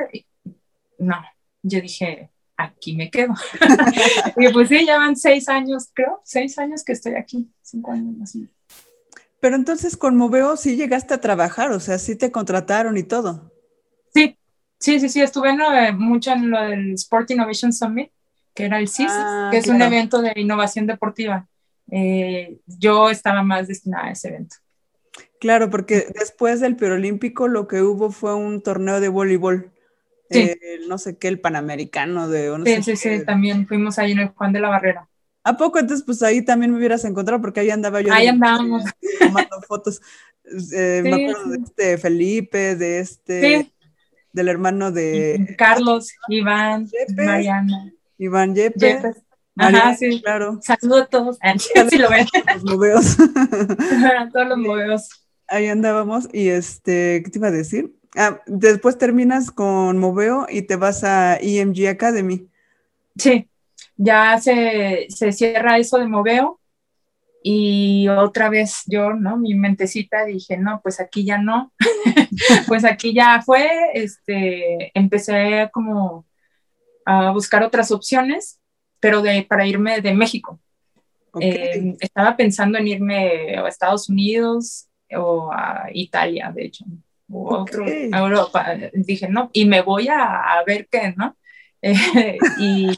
Speaker 3: no, yo dije, aquí me quedo. y pues sí, ya van seis años, creo, seis años que estoy aquí, cinco años más.
Speaker 1: Pero entonces con Moveo sí llegaste a trabajar, o sea, sí te contrataron y todo.
Speaker 3: Sí, sí, sí, sí, estuve en mucho en lo del Sport Innovation Summit, que era el CIS,
Speaker 1: Ah,
Speaker 3: que es un evento de innovación deportiva. Eh, yo estaba más destinada a ese evento.
Speaker 1: Claro, porque después del Olímpico lo que hubo fue un torneo de voleibol.
Speaker 3: Sí.
Speaker 1: Eh, no sé qué, el Panamericano de no
Speaker 3: Sí,
Speaker 1: sé
Speaker 3: sí, sí, también fuimos ahí en el Juan de la Barrera.
Speaker 1: ¿A poco entonces pues ahí también me hubieras encontrado? Porque ahí andaba yo.
Speaker 3: Ahí andábamos.
Speaker 1: Tomando fotos. Eh, me
Speaker 3: Sí,
Speaker 1: acuerdo de este Felipe, de este,
Speaker 3: Sí,
Speaker 1: del hermano de
Speaker 3: Carlos, Iván,
Speaker 1: Yepes.
Speaker 3: Mariana,
Speaker 1: Iván Yepes.
Speaker 3: Jeffes.
Speaker 1: Mariana,
Speaker 3: Ajá, sí.
Speaker 1: claro,
Speaker 3: Saludos a todos. Sí, lo ven.
Speaker 1: los moveos.
Speaker 3: Todos los moveos.
Speaker 1: Ahí andábamos y este, ¿qué te iba a decir? Ah, después terminas con Moveo y te vas a EMG Academy.
Speaker 3: Sí, ya se, se cierra eso de Moveo y otra vez yo, ¿no? Mi mentecita dije, no, pues aquí ya no, pues aquí ya fue, este, empecé como a buscar otras opciones, pero de, para irme de México. Eh, estaba pensando en irme a Estados Unidos o a Italia, de hecho, o a otro,
Speaker 1: Ok.
Speaker 3: a Europa. Dije, no, y me voy a, a ver qué, ¿no? Eh, y,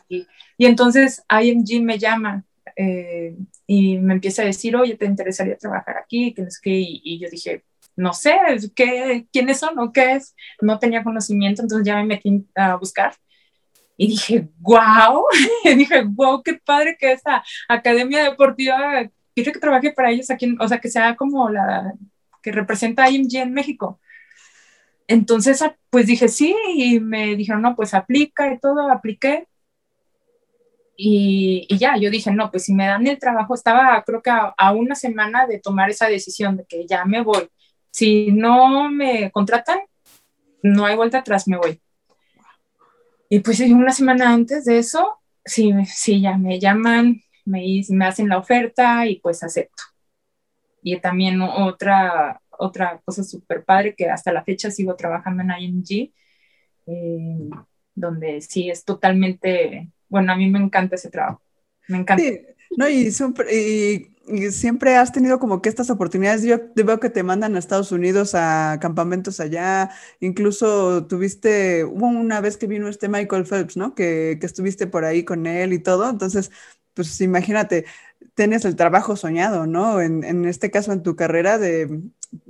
Speaker 3: y entonces IMG me llama eh, y me empieza a decir, oye, ¿te interesaría trabajar aquí? Que y, y yo dije, no sé, ¿qué, ¿quiénes son o qué es? No tenía conocimiento, entonces ya me metí a buscar. Y dije, wow, y dije, wow, qué padre que esta academia deportiva, quiero que trabaje para ellos aquí, o sea, que sea como la que representa a IMG en México. Entonces, ah, pues dije sí, y me dijeron, no, pues aplica y todo, apliqué. Y, y ya, yo dije, no, pues si me dan el trabajo, estaba creo que a, a una semana de tomar esa decisión de que ya me voy. Si no me contratan, no hay vuelta atrás, me voy. Y pues una semana antes de eso, sí, sí, ya me llaman, me, me hacen la oferta y pues acepto. Y también otra, otra cosa súper padre que hasta la fecha sigo trabajando en ING, eh, donde sí es totalmente, bueno, a mí me encanta ese trabajo, me encanta.
Speaker 1: Sí, no, y, siempre- y- siempre has tenido como que estas oportunidades. Yo veo que te mandan a Estados Unidos a campamentos allá. Incluso tuviste, hubo una vez que vino este Michael Phelps, ¿no? Que, que estuviste por ahí con él y todo. Entonces, pues imagínate, tienes el trabajo soñado, ¿no? En, en este caso, en tu carrera de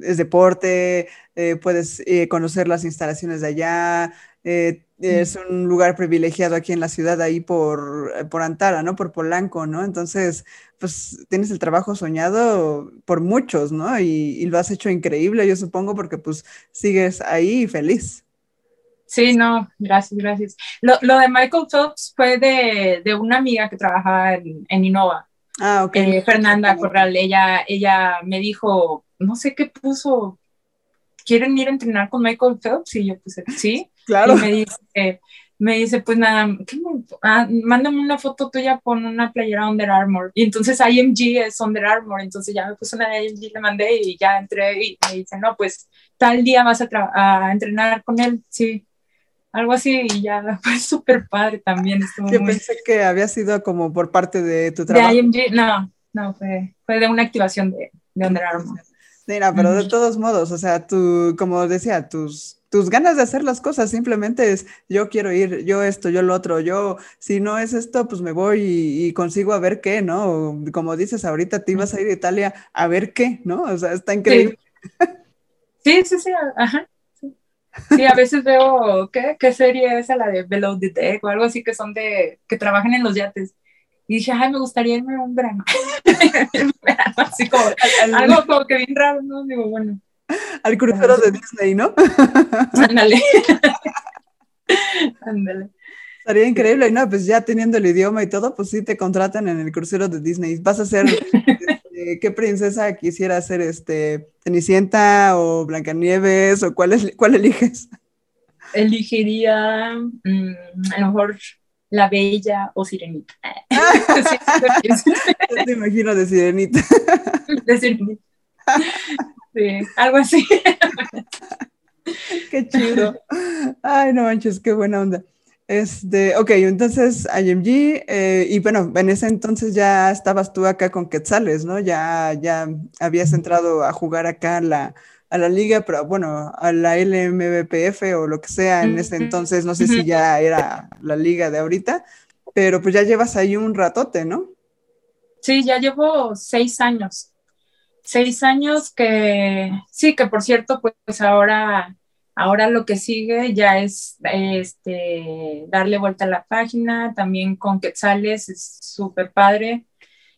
Speaker 1: es deporte, eh, puedes eh, conocer las instalaciones de allá. Eh, es un lugar privilegiado aquí en la ciudad, ahí por, por Antara, ¿no? Por Polanco, ¿no? Entonces, pues tienes el trabajo soñado por muchos, ¿no? Y, y lo has hecho increíble, yo supongo, porque pues sigues ahí feliz.
Speaker 3: Sí, no, gracias, gracias. Lo, lo de Michael Phelps fue de, de una amiga que trabajaba en, en Innova,
Speaker 1: Ah, ok.
Speaker 3: eh, Fernanda Corral. Ella, ella me dijo, no sé qué puso, ¿quieren ir a entrenar con Michael Phelps? Y yo puse, sí.
Speaker 1: Claro.
Speaker 3: Y me dice, me dice, pues nada, ¿qué me- ah, mándame una foto tuya con una playera Under Armour. Y entonces IMG es Under Armour, entonces ya me puse una de IMG, le mandé y ya entré y me dice, no, pues tal día vas a, a entrenar con él, sí. Algo así y ya fue súper padre también. Estuvo
Speaker 1: Yo
Speaker 3: muy...
Speaker 1: pensé que había sido como por parte de tu
Speaker 3: De
Speaker 1: trabajo.
Speaker 3: IMG, no, no, fue, fue de una activación de, de Under Armour.
Speaker 1: Mira, pero de todos modos, o sea, tú, como decía, tus, tus ganas de hacer las cosas simplemente es yo quiero ir, yo esto, yo lo otro, yo, si no es esto, pues me voy y, y consigo a ver qué, ¿no? Como dices, ahorita te ibas a ir a Italia a ver qué, ¿no? O sea, está increíble.
Speaker 3: Sí, sí, sí, ajá. Sí, Sí, a veces veo, ¿qué, ¿qué serie es la de Below the Deck o algo así que son de, que trabajan en los yates? Y dije, ay, me gustaría irme verano. Un verano, así como,
Speaker 1: Al,
Speaker 3: algo como que bien raro, ¿no? Digo, bueno,
Speaker 1: al crucero de Disney, ¿no?
Speaker 3: ándale. Ándale.
Speaker 1: Estaría increíble, y no, pues ya teniendo el idioma y todo, pues sí te contratan en el crucero de Disney. Vas a ser, este, ¿qué princesa quisiera ser, este, Cenicienta o Blancanieves o cuál, es, cuál eliges?
Speaker 3: Elegiría, mm, a lo mejor, La Bella o Sirenita. Sí, sí,
Speaker 1: Yo te imagino de Sirenita.
Speaker 3: de Sirenita. Sí, algo así.
Speaker 1: Qué chido. Ay, no manches, qué buena onda. Este, ok, entonces IMG, eh, y bueno, en ese entonces ya estabas tú acá con Quetzales, ¿no? Ya, ya habías entrado a jugar acá a la, a la liga, pero bueno, a la LMBPF o lo que sea en ese entonces, no sé si ya era la liga de ahorita, pero pues ya llevas ahí un ratote, ¿no?
Speaker 3: Sí, ya llevo seis años. Seis años que, sí, que por cierto, pues ahora Ahora lo que sigue ya es este, darle vuelta a la página, también con Quetzales, es súper padre,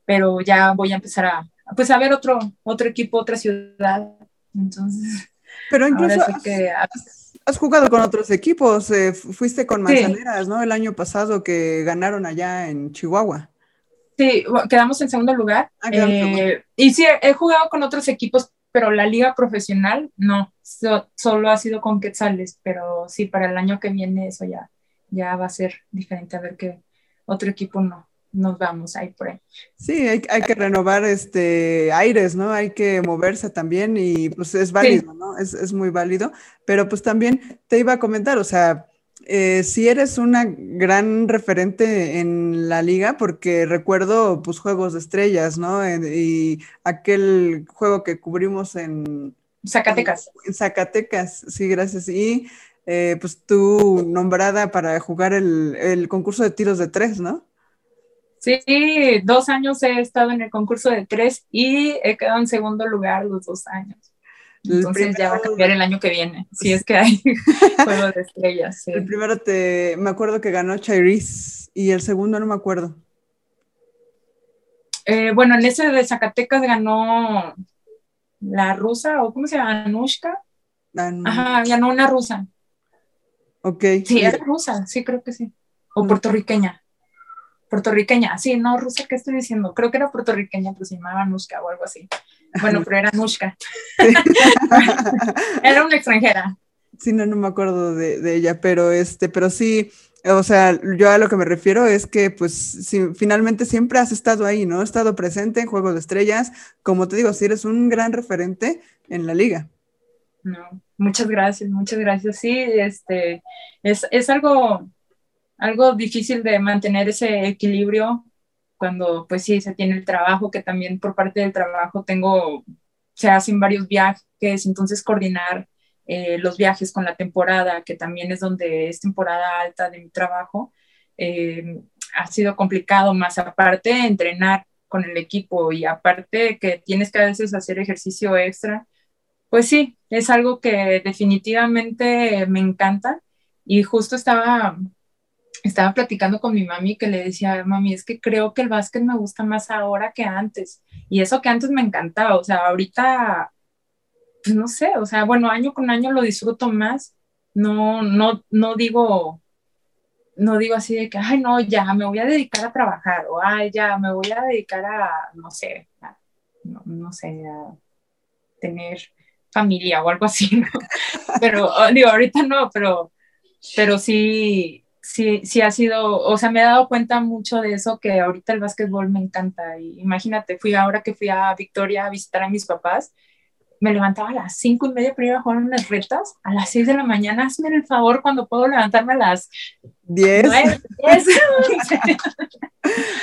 Speaker 3: pero ya voy a empezar a, pues a ver otro, otro equipo, otra ciudad. Entonces,
Speaker 1: pero incluso has, jugado con otros equipos, eh, fuiste con Manzaneras, ¿no? El año pasado que ganaron allá en Chihuahua.
Speaker 3: Sí, quedamos en segundo lugar. Ah, eh, y sí, he jugado con otros equipos, pero la liga profesional no, solo ha sido con Quetzales, pero sí, para el año que viene eso ya, ya va a ser diferente, a ver qué otro equipo no nos vamos ahí por ahí.
Speaker 1: Sí, hay, que renovar este aires, ¿no? Hay que moverse también y pues es válido, ¿no? Es, es, muy válido, pero pues también te iba a comentar, o sea, eh, si eres una gran referente en la liga, porque recuerdo pues juegos de estrellas, ¿no? y aquel juego que cubrimos en
Speaker 3: Zacatecas.
Speaker 1: En, Zacatecas, sí, gracias. Y eh, pues tú nombrada para jugar el, el, concurso de tiros de tres, ¿no?
Speaker 3: Sí, dos años he estado en el concurso de tres y he quedado en segundo lugar los dos años. Entonces ya va a cambiar el año que viene, si es que hay juegos de estrellas.
Speaker 1: El primero te, me acuerdo que ganó Chairis y el segundo no me acuerdo.
Speaker 3: Eh, bueno, en ese de Zacatecas ganó la rusa, o ¿cómo se llama? Anushka. Ajá, ganó una rusa.
Speaker 1: Ok.
Speaker 3: Sí, era rusa, sí, creo que sí. O puertorriqueña. Puertorriqueña, sí, no, rusa, ¿qué estoy diciendo? Creo que era puertorriqueña, pero se llamaba Anushka o algo así. Bueno, pero era Anushka. era una extranjera.
Speaker 1: Sí, no, no me acuerdo de, ella, pero este, pero sí, o sea, yo a lo que me refiero es que, pues, finalmente siempre has estado ahí, ¿no? Has estado presente en Juegos de Estrellas. Como te digo, si eres un gran referente en la liga.
Speaker 3: No, muchas gracias, muchas gracias. Sí, este, es, es algo, algo difícil de mantener ese equilibrio cuando, pues sí, se tiene el trabajo, que también por parte del trabajo tengo, se hacen varios viajes, entonces coordinar eh, los viajes con la temporada, que también es donde es temporada alta de mi trabajo, eh, ha sido complicado, más aparte entrenar con el equipo y aparte que tienes que a veces hacer ejercicio extra, pues sí, es algo que definitivamente me encanta. Y justo estaba estaba platicando con mi mami que le decía, mami, es que creo que el básquet me gusta más ahora que antes. Y eso que antes me encantaba, o sea, ahorita pues no sé, o sea, bueno, año con año lo disfruto más. No, no, no digo, no digo así de que, ay, no, ya me voy a dedicar a trabajar, o ay, ya me voy a dedicar a, no sé, no, sé, a tener familia o algo así, ¿no? Pero, digo, ahorita no, pero, pero sí, sí, sí ha sido, o sea, me he dado cuenta mucho de eso, que ahorita el básquetbol me encanta. Y imagínate, fui ahora que fui a Victoria a visitar a mis papás, me levantaba a las cinco y media para ir a jugar unas retas, a las seis de la mañana, hazme el favor cuando puedo levantarme a las
Speaker 1: diez.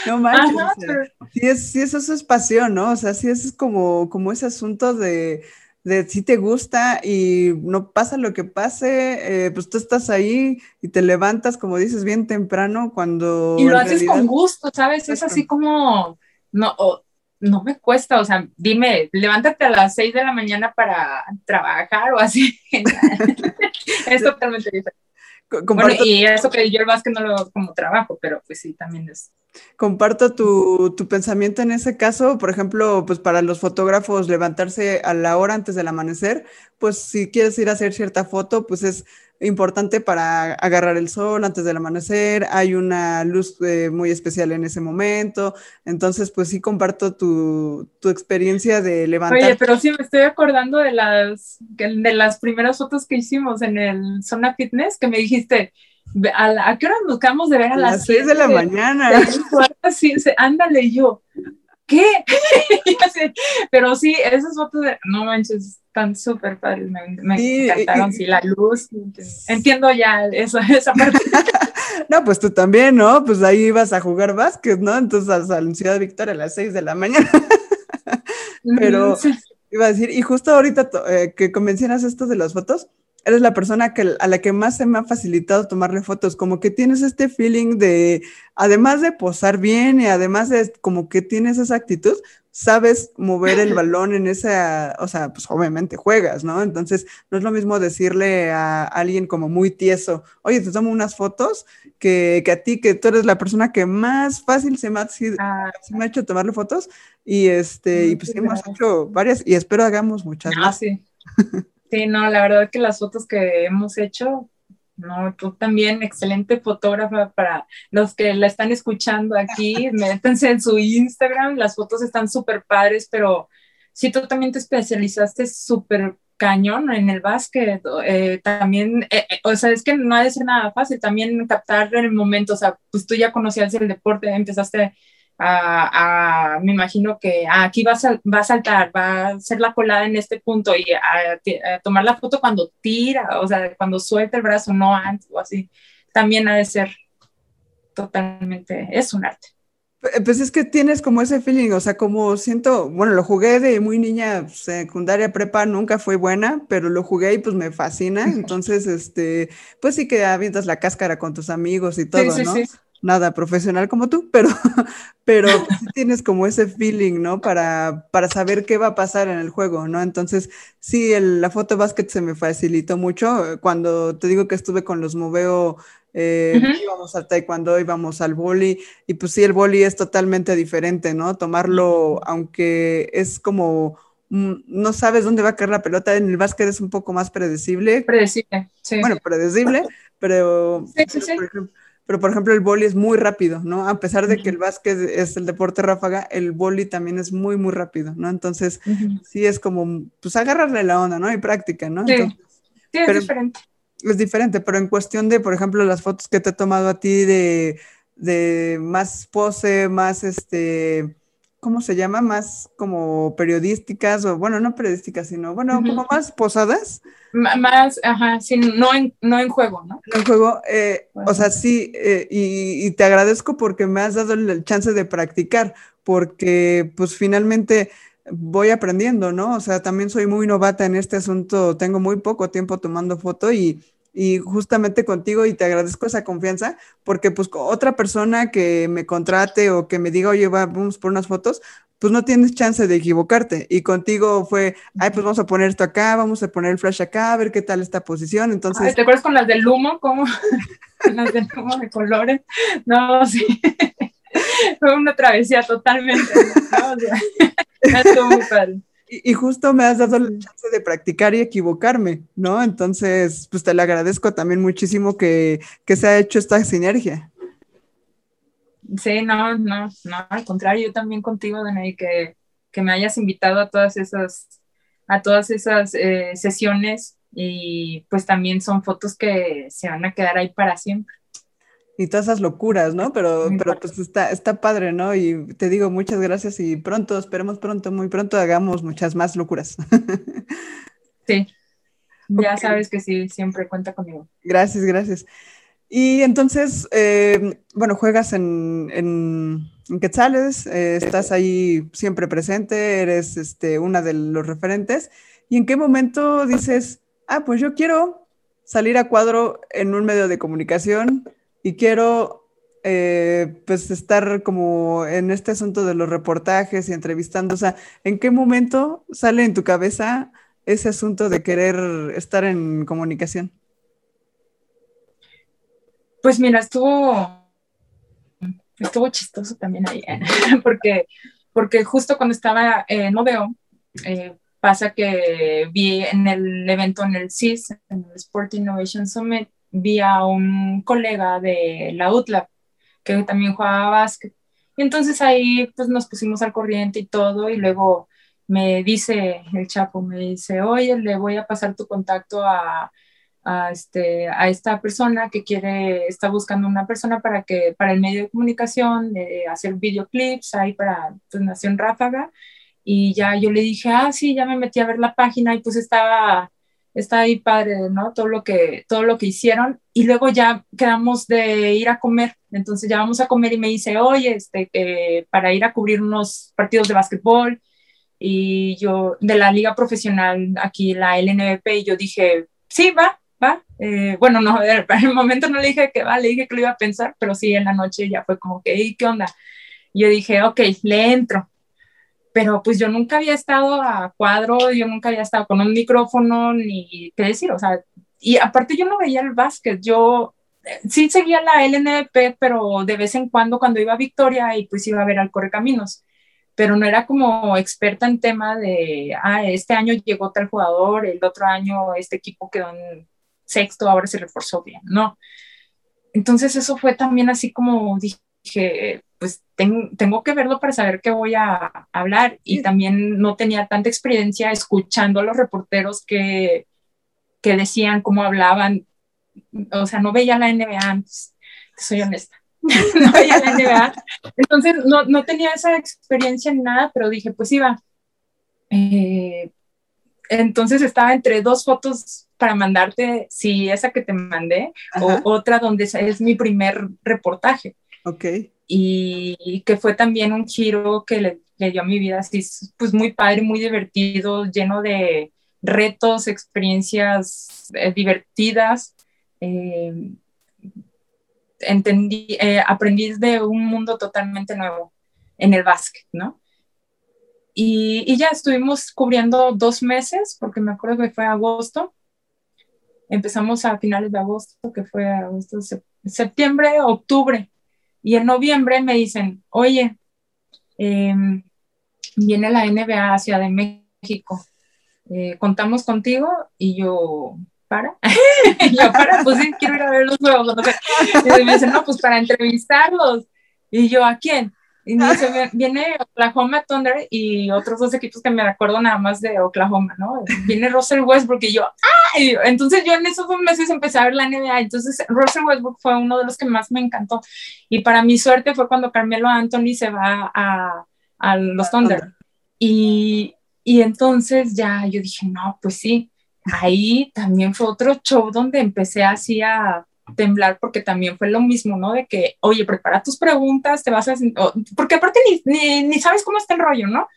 Speaker 1: no manches. sí, es, sí, eso, es pasión, ¿no? O sea, sí es como, como ese asunto de, de si te gusta y no pasa lo que pase, eh, pues tú estás ahí y te levantas, como dices, bien temprano cuando...
Speaker 3: Y lo haces con gusto, ¿sabes? Es así como, no, no me cuesta, o sea, dime, levántate a las 6 de la mañana para trabajar o así. es totalmente diferente. Bueno, y eso que yo el básquet no lo hago como trabajo, pero pues sí, también es.
Speaker 1: Comparto tu, tu, pensamiento en ese caso, por ejemplo, pues para los fotógrafos levantarse a la hora antes del amanecer, pues si quieres ir a hacer cierta foto, pues es importante para agarrar el sol antes del amanecer, hay una luz eh, muy especial en ese momento, entonces pues sí comparto tu, tu, experiencia de levantar.
Speaker 3: Oye, pero sí me estoy acordando de las, de las primeras fotos que hicimos en el Zona Fitness, que me dijiste, ¿a, qué hora nos quedamos de ver a, las
Speaker 1: 6 de la mañana?
Speaker 3: sí, ándale yo, ¿qué? pero sí, esas fotos de, no manches, están súper padres, me, encantaron, sí, la luz, entiendo ya eso, esa parte.
Speaker 1: no, pues tú también, ¿no? Pues ahí ibas a jugar básquet, ¿no? Entonces a la Ciudad Victoria a las 6 de la mañana. Pero iba a decir, y justo ahorita eh, que convencionas esto de las fotos, eres la persona que, a la que más se me ha facilitado tomarle fotos, como que tienes este feeling de, además de posar bien y además de como que tienes esa actitud, sabes mover el balón en esa, o sea, pues obviamente juegas, ¿no? Entonces, no es lo mismo decirle a alguien como muy tieso, oye, te tomo unas fotos, que, que a ti, que tú eres la persona que más fácil se me ha, ah. me ha hecho tomarle fotos, y este, y pues hemos hecho varias, y espero hagamos muchas
Speaker 3: ah, Sí. sí, no, la verdad que las fotos que hemos hecho, no, tú también, excelente fotógrafa para los que la están escuchando aquí, métanse en su Instagram, las fotos están súper padres, pero si tú también te especializaste súper cañón en el básquet, eh, también, eh, eh, o sea, es que no ha de ser nada fácil, también captar el momento, o sea, pues tú ya conocías el deporte, empezaste a, me imagino que ah, aquí va a, va a saltar, va a hacer la colada en este punto y a, tomar la foto cuando tira, o sea, cuando suelta el brazo, no antes o así, también ha de ser totalmente, es un arte.
Speaker 1: Pues es que tienes como ese feeling, o sea, como siento, bueno, lo jugué de muy niña, secundaria, prepa, nunca fue buena, pero lo jugué y pues me fascina, entonces, este, pues sí que avientas la cáscara con tus amigos y todo, sí, sí, ¿no? Sí nada profesional como tú, pero, pero tienes como ese feeling, ¿no? Para, para saber qué va a pasar en el juego, ¿no? Entonces, sí, el, la foto básquet se me facilitó mucho. Cuando te digo que estuve con los Moveo, eh, íbamos al taekwondo, íbamos al boli, y pues sí, el boli es totalmente diferente, ¿no? Tomarlo, aunque es como no sabes dónde va a caer la pelota, en el básquet es un poco más predecible.
Speaker 3: Predecible, sí.
Speaker 1: Bueno, predecible, pero, sí, sí, sí. por ejemplo, pero por ejemplo el boli es muy rápido, ¿no? A pesar de que el básquet es el deporte ráfaga, el boli también es muy, muy rápido, ¿no? Entonces, sí es como, pues agarrarle la onda, ¿no? Y práctica, ¿no?
Speaker 3: Sí, sí es diferente.
Speaker 1: Es diferente, pero en cuestión de, por ejemplo, las fotos que te he tomado a ti de, de más pose, más este, ¿cómo se llama? Más como periodísticas, o bueno, no periodísticas, sino, bueno, como más posadas.
Speaker 3: más, ajá, sí, no en, no en juego, ¿no?
Speaker 1: No en juego, eh, o sea, sí, eh, y, y, te agradezco porque me has dado el chance de practicar, porque pues finalmente voy aprendiendo, ¿no? O sea, también soy muy novata en este asunto, tengo muy poco tiempo tomando foto y y justamente contigo y te agradezco esa confianza porque pues otra persona que me contrate o que me diga, oye, vamos por unas fotos, pues no tienes chance de equivocarte. Y contigo fue, ay, pues vamos a poner esto acá, vamos a poner el flash acá, a ver qué tal esta posición. Entonces...
Speaker 3: ¿Te acuerdas con las del humo? ¿Cómo? las del humo de colores. No, sí. fue una travesía totalmente. ¿no? O sea, muy padre
Speaker 1: y, justo me has dado la chance de practicar y equivocarme, ¿no? Entonces, pues te le agradezco también muchísimo que, que se ha hecho esta sinergia.
Speaker 3: Sí, no, no, no, al contrario, yo también contigo, Danae, que, que me hayas invitado a todas esas, a todas esas eh, sesiones y pues también son fotos que se van a quedar ahí para siempre
Speaker 1: y todas esas locuras, ¿no? Pero, pero pues está, está padre, ¿no? Y te digo muchas gracias y pronto, esperemos pronto, muy pronto hagamos muchas más locuras.
Speaker 3: Sí, ya sabes que sí, siempre cuenta conmigo.
Speaker 1: Gracias, gracias. Y entonces, eh, bueno, juegas en, en, Quetzales, eh, estás ahí siempre presente, eres este, una de los referentes. ¿Y en qué momento dices, ah, pues yo quiero salir a cuadro en un medio de comunicación? Y quiero eh, pues estar como en este asunto de los reportajes y entrevistando, o sea, ¿en qué momento sale en tu cabeza ese asunto de querer estar en comunicación?
Speaker 3: Pues mira, estuvo, estuvo chistoso también ahí, ¿eh? porque, porque justo cuando estaba en Moveo, eh, pasa que vi en el evento en el CIS, en el Sport Innovation Summit, vi a un colega de la UTLAB que también jugaba básquet. Y entonces ahí pues nos pusimos al corriente y todo y luego me dice el Chapo, me dice, oye, le voy a pasar tu contacto a, este, a esta persona que quiere, está buscando una persona para que, para el medio de comunicación, hacer videoclips ahí para pues, Nación Ráfaga. Y ya yo le dije, ah, sí, ya me metí a ver la página y pues estaba está ahí padre, ¿no? Todo lo que, todo lo que hicieron y luego ya quedamos de ir a comer. Entonces ya vamos a comer y me dice, oye, este, eh, para ir a cubrir unos partidos de básquetbol y yo de la liga profesional aquí, la LNVP, y yo dije, sí, va, va. Eh, bueno, no, en el momento no le dije que va, le dije que lo iba a pensar, pero sí, en la noche ya fue como que, ¿qué onda? yo dije, ok, le entro. Pero pues yo nunca había estado a cuadro, yo nunca había estado con un micrófono, ni qué decir, o sea, y aparte yo no veía el básquet, yo eh, sí seguía la LNP, pero de vez en cuando cuando iba a Victoria y pues iba a ver al Correcaminos, pero no era como experta en tema de, ah, este año llegó tal jugador, el otro año este equipo quedó en sexto, ahora se reforzó bien, no. Entonces eso fue también así como dije, pues tengo que verlo para saber qué voy a hablar y también no tenía tanta experiencia escuchando a los reporteros que que decían, cómo hablaban, o sea, no veía la NBA antes, soy honesta, no veía la NBA, entonces no, no, tenía esa experiencia en nada, pero dije, pues iba. Eh, entonces estaba entre dos fotos para mandarte, si esa que te mandé, o otra donde es mi primer reportaje.
Speaker 1: Ok.
Speaker 3: Y, que fue también un giro que le, le dio a mi vida, así, pues muy padre, muy divertido, lleno de, retos, experiencias eh, divertidas. Eh, entendí, eh, aprendí de un mundo totalmente nuevo en el básquet, ¿no? Y, y, ya estuvimos cubriendo dos meses, porque me acuerdo que fue agosto. Empezamos a finales de agosto, que fue agosto, septiembre, octubre. Y en noviembre me dicen, oye, em, viene la NBA hacia de México eh, contamos contigo y yo, ¿para? yo, para, pues sí, quiero ir a ver los juegos. Y me dicen, no, pues para entrevistarlos. Y yo, ¿a quién? Y me dice, viene Oklahoma Thunder y otros dos equipos que me acuerdo nada más de Oklahoma, ¿no? Viene Russell Westbrook y yo, ¡ah! entonces yo en esos dos meses empecé a ver la NBA, entonces Russell Westbrook fue uno de los que más me encantó. Y para mi suerte fue cuando Carmelo Anthony se va a, a los Thunder. Y, y entonces ya yo dije, no, pues sí, ahí también fue otro show donde empecé así a temblar porque también fue lo mismo, ¿no? De que, oye, prepara tus preguntas, te vas a... Porque aparte ni, ni, sabes cómo está el rollo, ¿no?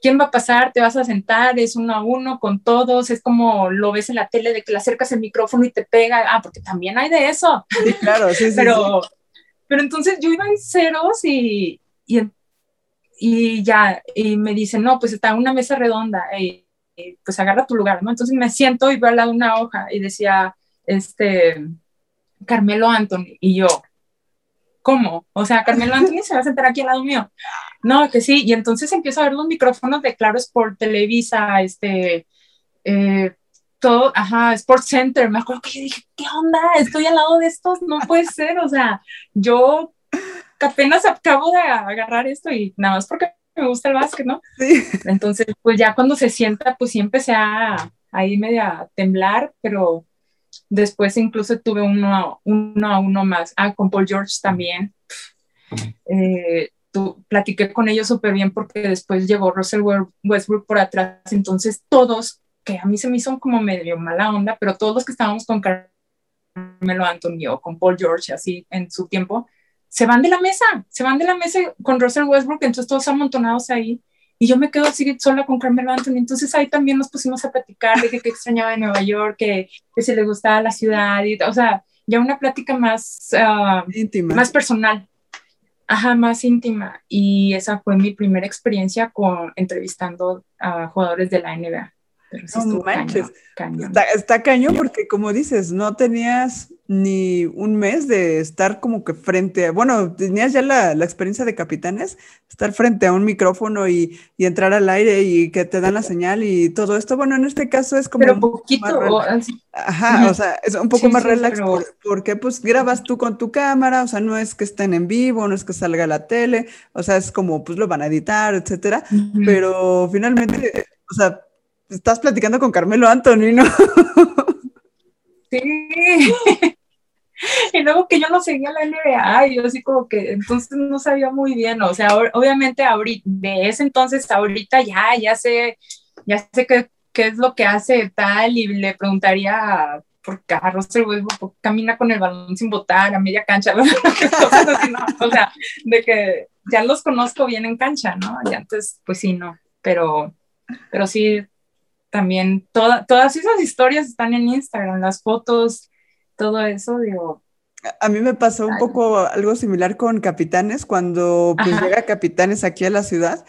Speaker 3: ¿Quién va a pasar? Te vas a sentar, es uno a uno con todos, es como lo ves en la tele de que le acercas el micrófono y te pega, ah, porque también hay de eso.
Speaker 1: Sí, claro, sí, sí.
Speaker 3: pero, pero entonces yo iba en ceros y, y y ya, y me dicen, no, pues está una mesa redonda, y, pues agarra tu lugar, ¿no? Entonces me siento y veo al lado una hoja y decía, este, Carmelo Anthony, y yo, ¿cómo? O sea, Carmelo Anthony se va a sentar aquí al lado mío. No, que sí, y entonces empiezo a ver los micrófonos de Claro Sport, Televisa, este, eh, todo, ajá, Sports Center, me acuerdo que yo dije, ¿qué onda? Estoy al lado de estos, no puede ser, o sea, yo apenas acabo de agarrar esto y nada más porque me gusta el básquet, ¿no? Sí. Entonces, pues ya cuando se sienta, pues sí empecé a, a irme a temblar, pero después incluso tuve uno, uno a uno más. Ah, con Paul George también. Eh, platiqué con ellos súper bien porque después llegó Russell Westbrook por atrás, entonces todos, que a mí se me hizo como medio mala onda, pero todos los que estábamos con Carmelo Anthony o con Paul George así en su tiempo, se van de la mesa, se van de la mesa con Russell Westbrook, entonces todos amontonados ahí. Y yo me quedo así sola con Carmelo Anthony. Entonces ahí también nos pusimos a platicar de que, extrañaba de Nueva York, que, que se le gustaba la ciudad, y, o sea, ya una plática más ah, íntima, más personal. Ajá, más íntima. Y esa fue mi primera experiencia con entrevistando a jugadores de la NBA. Pero sí no
Speaker 1: manches. Está, cañón porque, como dices, no tenías ni un mes de estar como que frente a, bueno, tenías ya la, experiencia de capitanes, estar frente a un micrófono y, entrar al aire y que te dan la señal y todo esto. Bueno, en este caso es como...
Speaker 3: Pero un poquito.
Speaker 1: Ajá, o sea, es un poco más relax porque pues grabas tú con tu cámara, o sea, no es que estén en vivo, no es que salga la tele, o sea, es como pues lo van a editar, etcétera, pero finalmente, o sea, estás platicando con Carmelo Anthony, ¿no?
Speaker 3: Sí. y luego que yo no seguía la NBA, yo así como que entonces no sabía muy bien, o sea, obviamente ahorita, de ese entonces ahorita ya, ya sé, ya sé qué, qué es lo que hace tal y le preguntaría por carros, camina con el balón sin botar a media cancha, o sea, de que ya los conozco bien en cancha, ¿no? Y antes, pues sí, no, pero, pero sí, también todas esas historias están en Instagram, las fotos, todo eso, digo.
Speaker 1: A mí me pasó un poco algo similar con Capitanes, cuando pues llega Capitanes aquí a la ciudad,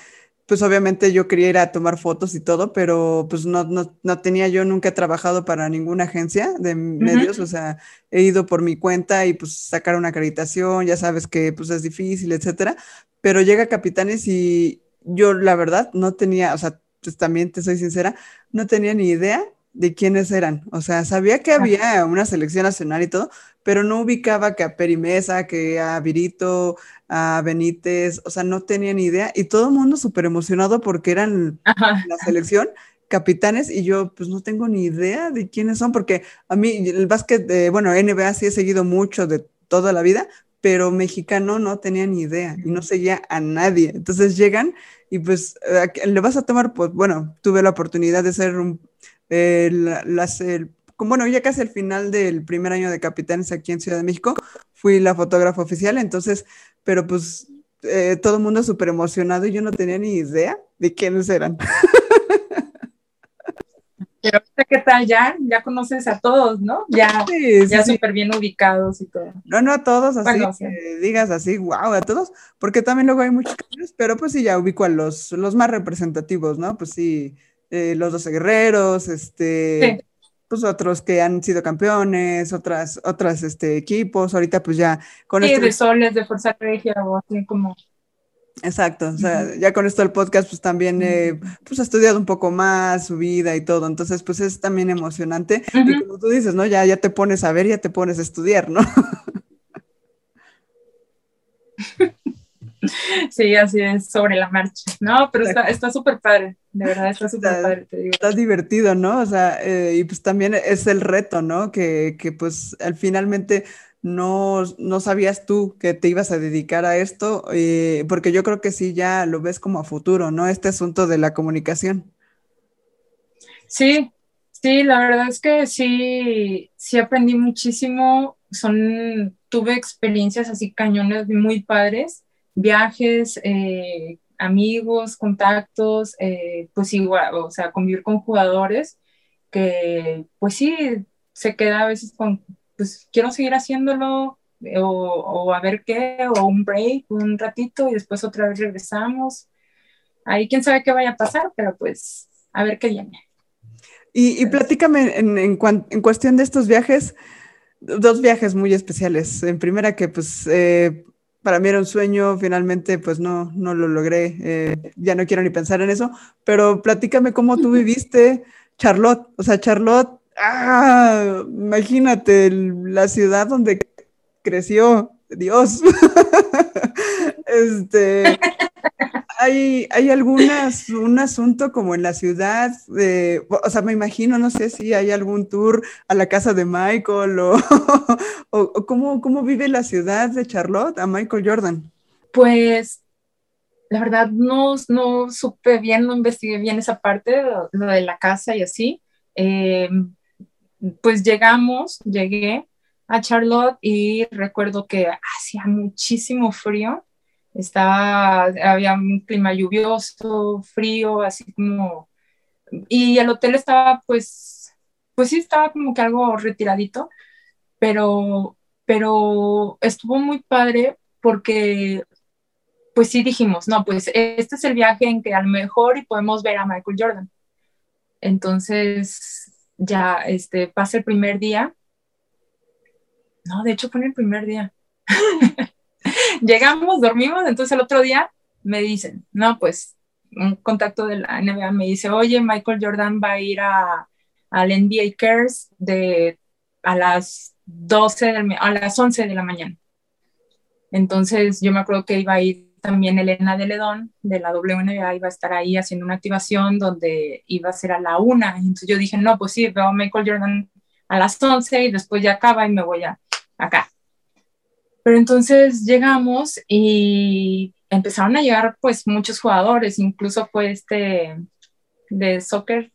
Speaker 1: pues obviamente yo quería ir a tomar fotos y todo, pero pues no, no, no tenía yo nunca trabajado para ninguna agencia de medios, o sea, he ido por mi cuenta y pues sacar una acreditación, ya sabes que pues es difícil, etcétera, pero llega Capitanes y yo la verdad no tenía, o sea, pues también te soy sincera, no tenía ni idea de quiénes eran. O sea, sabía que había una selección nacional y todo, pero no ubicaba que a Perimesa, que a Virito, a Benítez, o sea, no tenía ni idea. Y todo el mundo súper emocionado porque eran la selección capitanes y yo pues no tengo ni idea de quiénes son, porque a mí el básquet, de, bueno, NBA sí he seguido mucho de toda la vida, pero mexicano no tenía ni idea y no seguía a nadie. Entonces llegan y pues le vas a tomar, pues bueno, tuve la oportunidad de ser un eh, las, bueno, ya casi al final del primer año de Capitanes aquí en Ciudad de México, fui la fotógrafa oficial, entonces, pero pues eh, todo el mundo súper emocionado y yo no tenía ni idea de quiénes eran.
Speaker 3: Pero ¿qué tal ya? Ya conoces a todos, ¿no? Ya, ya súper bien ubicados y todo.
Speaker 1: No, no a todos, así, digas así, wow, a todos, porque también luego hay muchos pero pues sí, ya ubico a los, los más representativos, ¿no? Pues sí, eh, los 12 guerreros, este, pues otros que han sido campeones, otras, otras este, equipos, ahorita pues ya
Speaker 3: con sí, de soles, de Fuerza Regia o así como...
Speaker 1: Exacto, o sea, ya con esto del podcast pues también he pues, estudiado un poco más su vida y todo, entonces pues es también emocionante y como tú dices, ¿no? Ya, ya te pones a ver, ya te pones a estudiar, ¿no?
Speaker 3: Sí, así es, sobre la marcha. No, pero está súper padre, de verdad, está súper padre, te digo.
Speaker 1: Está divertido, ¿no? O sea, eh, y pues también es el reto, ¿no? Que, que pues al finalmente no, no sabías tú que te ibas a dedicar a esto, eh, porque yo creo que sí ya lo ves como a futuro, ¿no? Este asunto de la comunicación.
Speaker 3: Sí, sí, la verdad es que sí, sí aprendí muchísimo, son, tuve experiencias así cañones muy padres viajes, eh, amigos, contactos, eh, pues igual, o sea, convivir con jugadores que pues sí, se queda a veces con, pues quiero seguir haciéndolo o, o, a ver qué, o un break, un ratito y después otra vez regresamos. Ahí quién sabe qué vaya a pasar, pero pues a ver qué viene.
Speaker 1: Y, y platícame en, en, en, cuestión de estos viajes, dos viajes muy especiales. En primera que pues eh, para mí era un sueño, finalmente pues no, no lo logré, eh, ya no quiero ni pensar en eso, pero platícame cómo tú viviste Charlotte, o sea, Charlotte, ah, imagínate la ciudad donde creció, Dios. este, hay, hay algunas, un asunto como en la ciudad, de, o sea, me imagino, no sé si hay algún tour a la casa de Michael o, o, cómo, cómo vive la ciudad de Charlotte a Michael Jordan.
Speaker 3: Pues la verdad no, no supe bien, no investigué bien esa parte, lo, de la casa y así. Eh, pues llegamos, llegué a Charlotte y recuerdo que hacía muchísimo frío estaba, había un clima lluvioso, frío, así como, y el hotel estaba pues, pues sí estaba como que algo retiradito, pero, pero estuvo muy padre porque pues sí dijimos, no, pues este es el viaje en que a lo mejor y podemos ver a Michael Jordan. Entonces ya este, pasa el primer día. No, de hecho fue en el primer día. Llegamos, dormimos, entonces el otro día me dicen, no, pues un contacto de la NBA me dice, oye, Michael Jordan va a ir a, al NBA Cares de, a las 12, a las 11 de la mañana. Entonces yo me acuerdo que iba a ir también Elena de Ledón de la WNBA, iba a estar ahí haciendo una activación donde iba a ser a la una. Entonces yo dije, no, pues sí, veo a Michael Jordan a las 11 y después ya acaba y me voy a acá. Pero entonces llegamos y empezaron a llegar pues muchos jugadores, incluso fue este de soccer,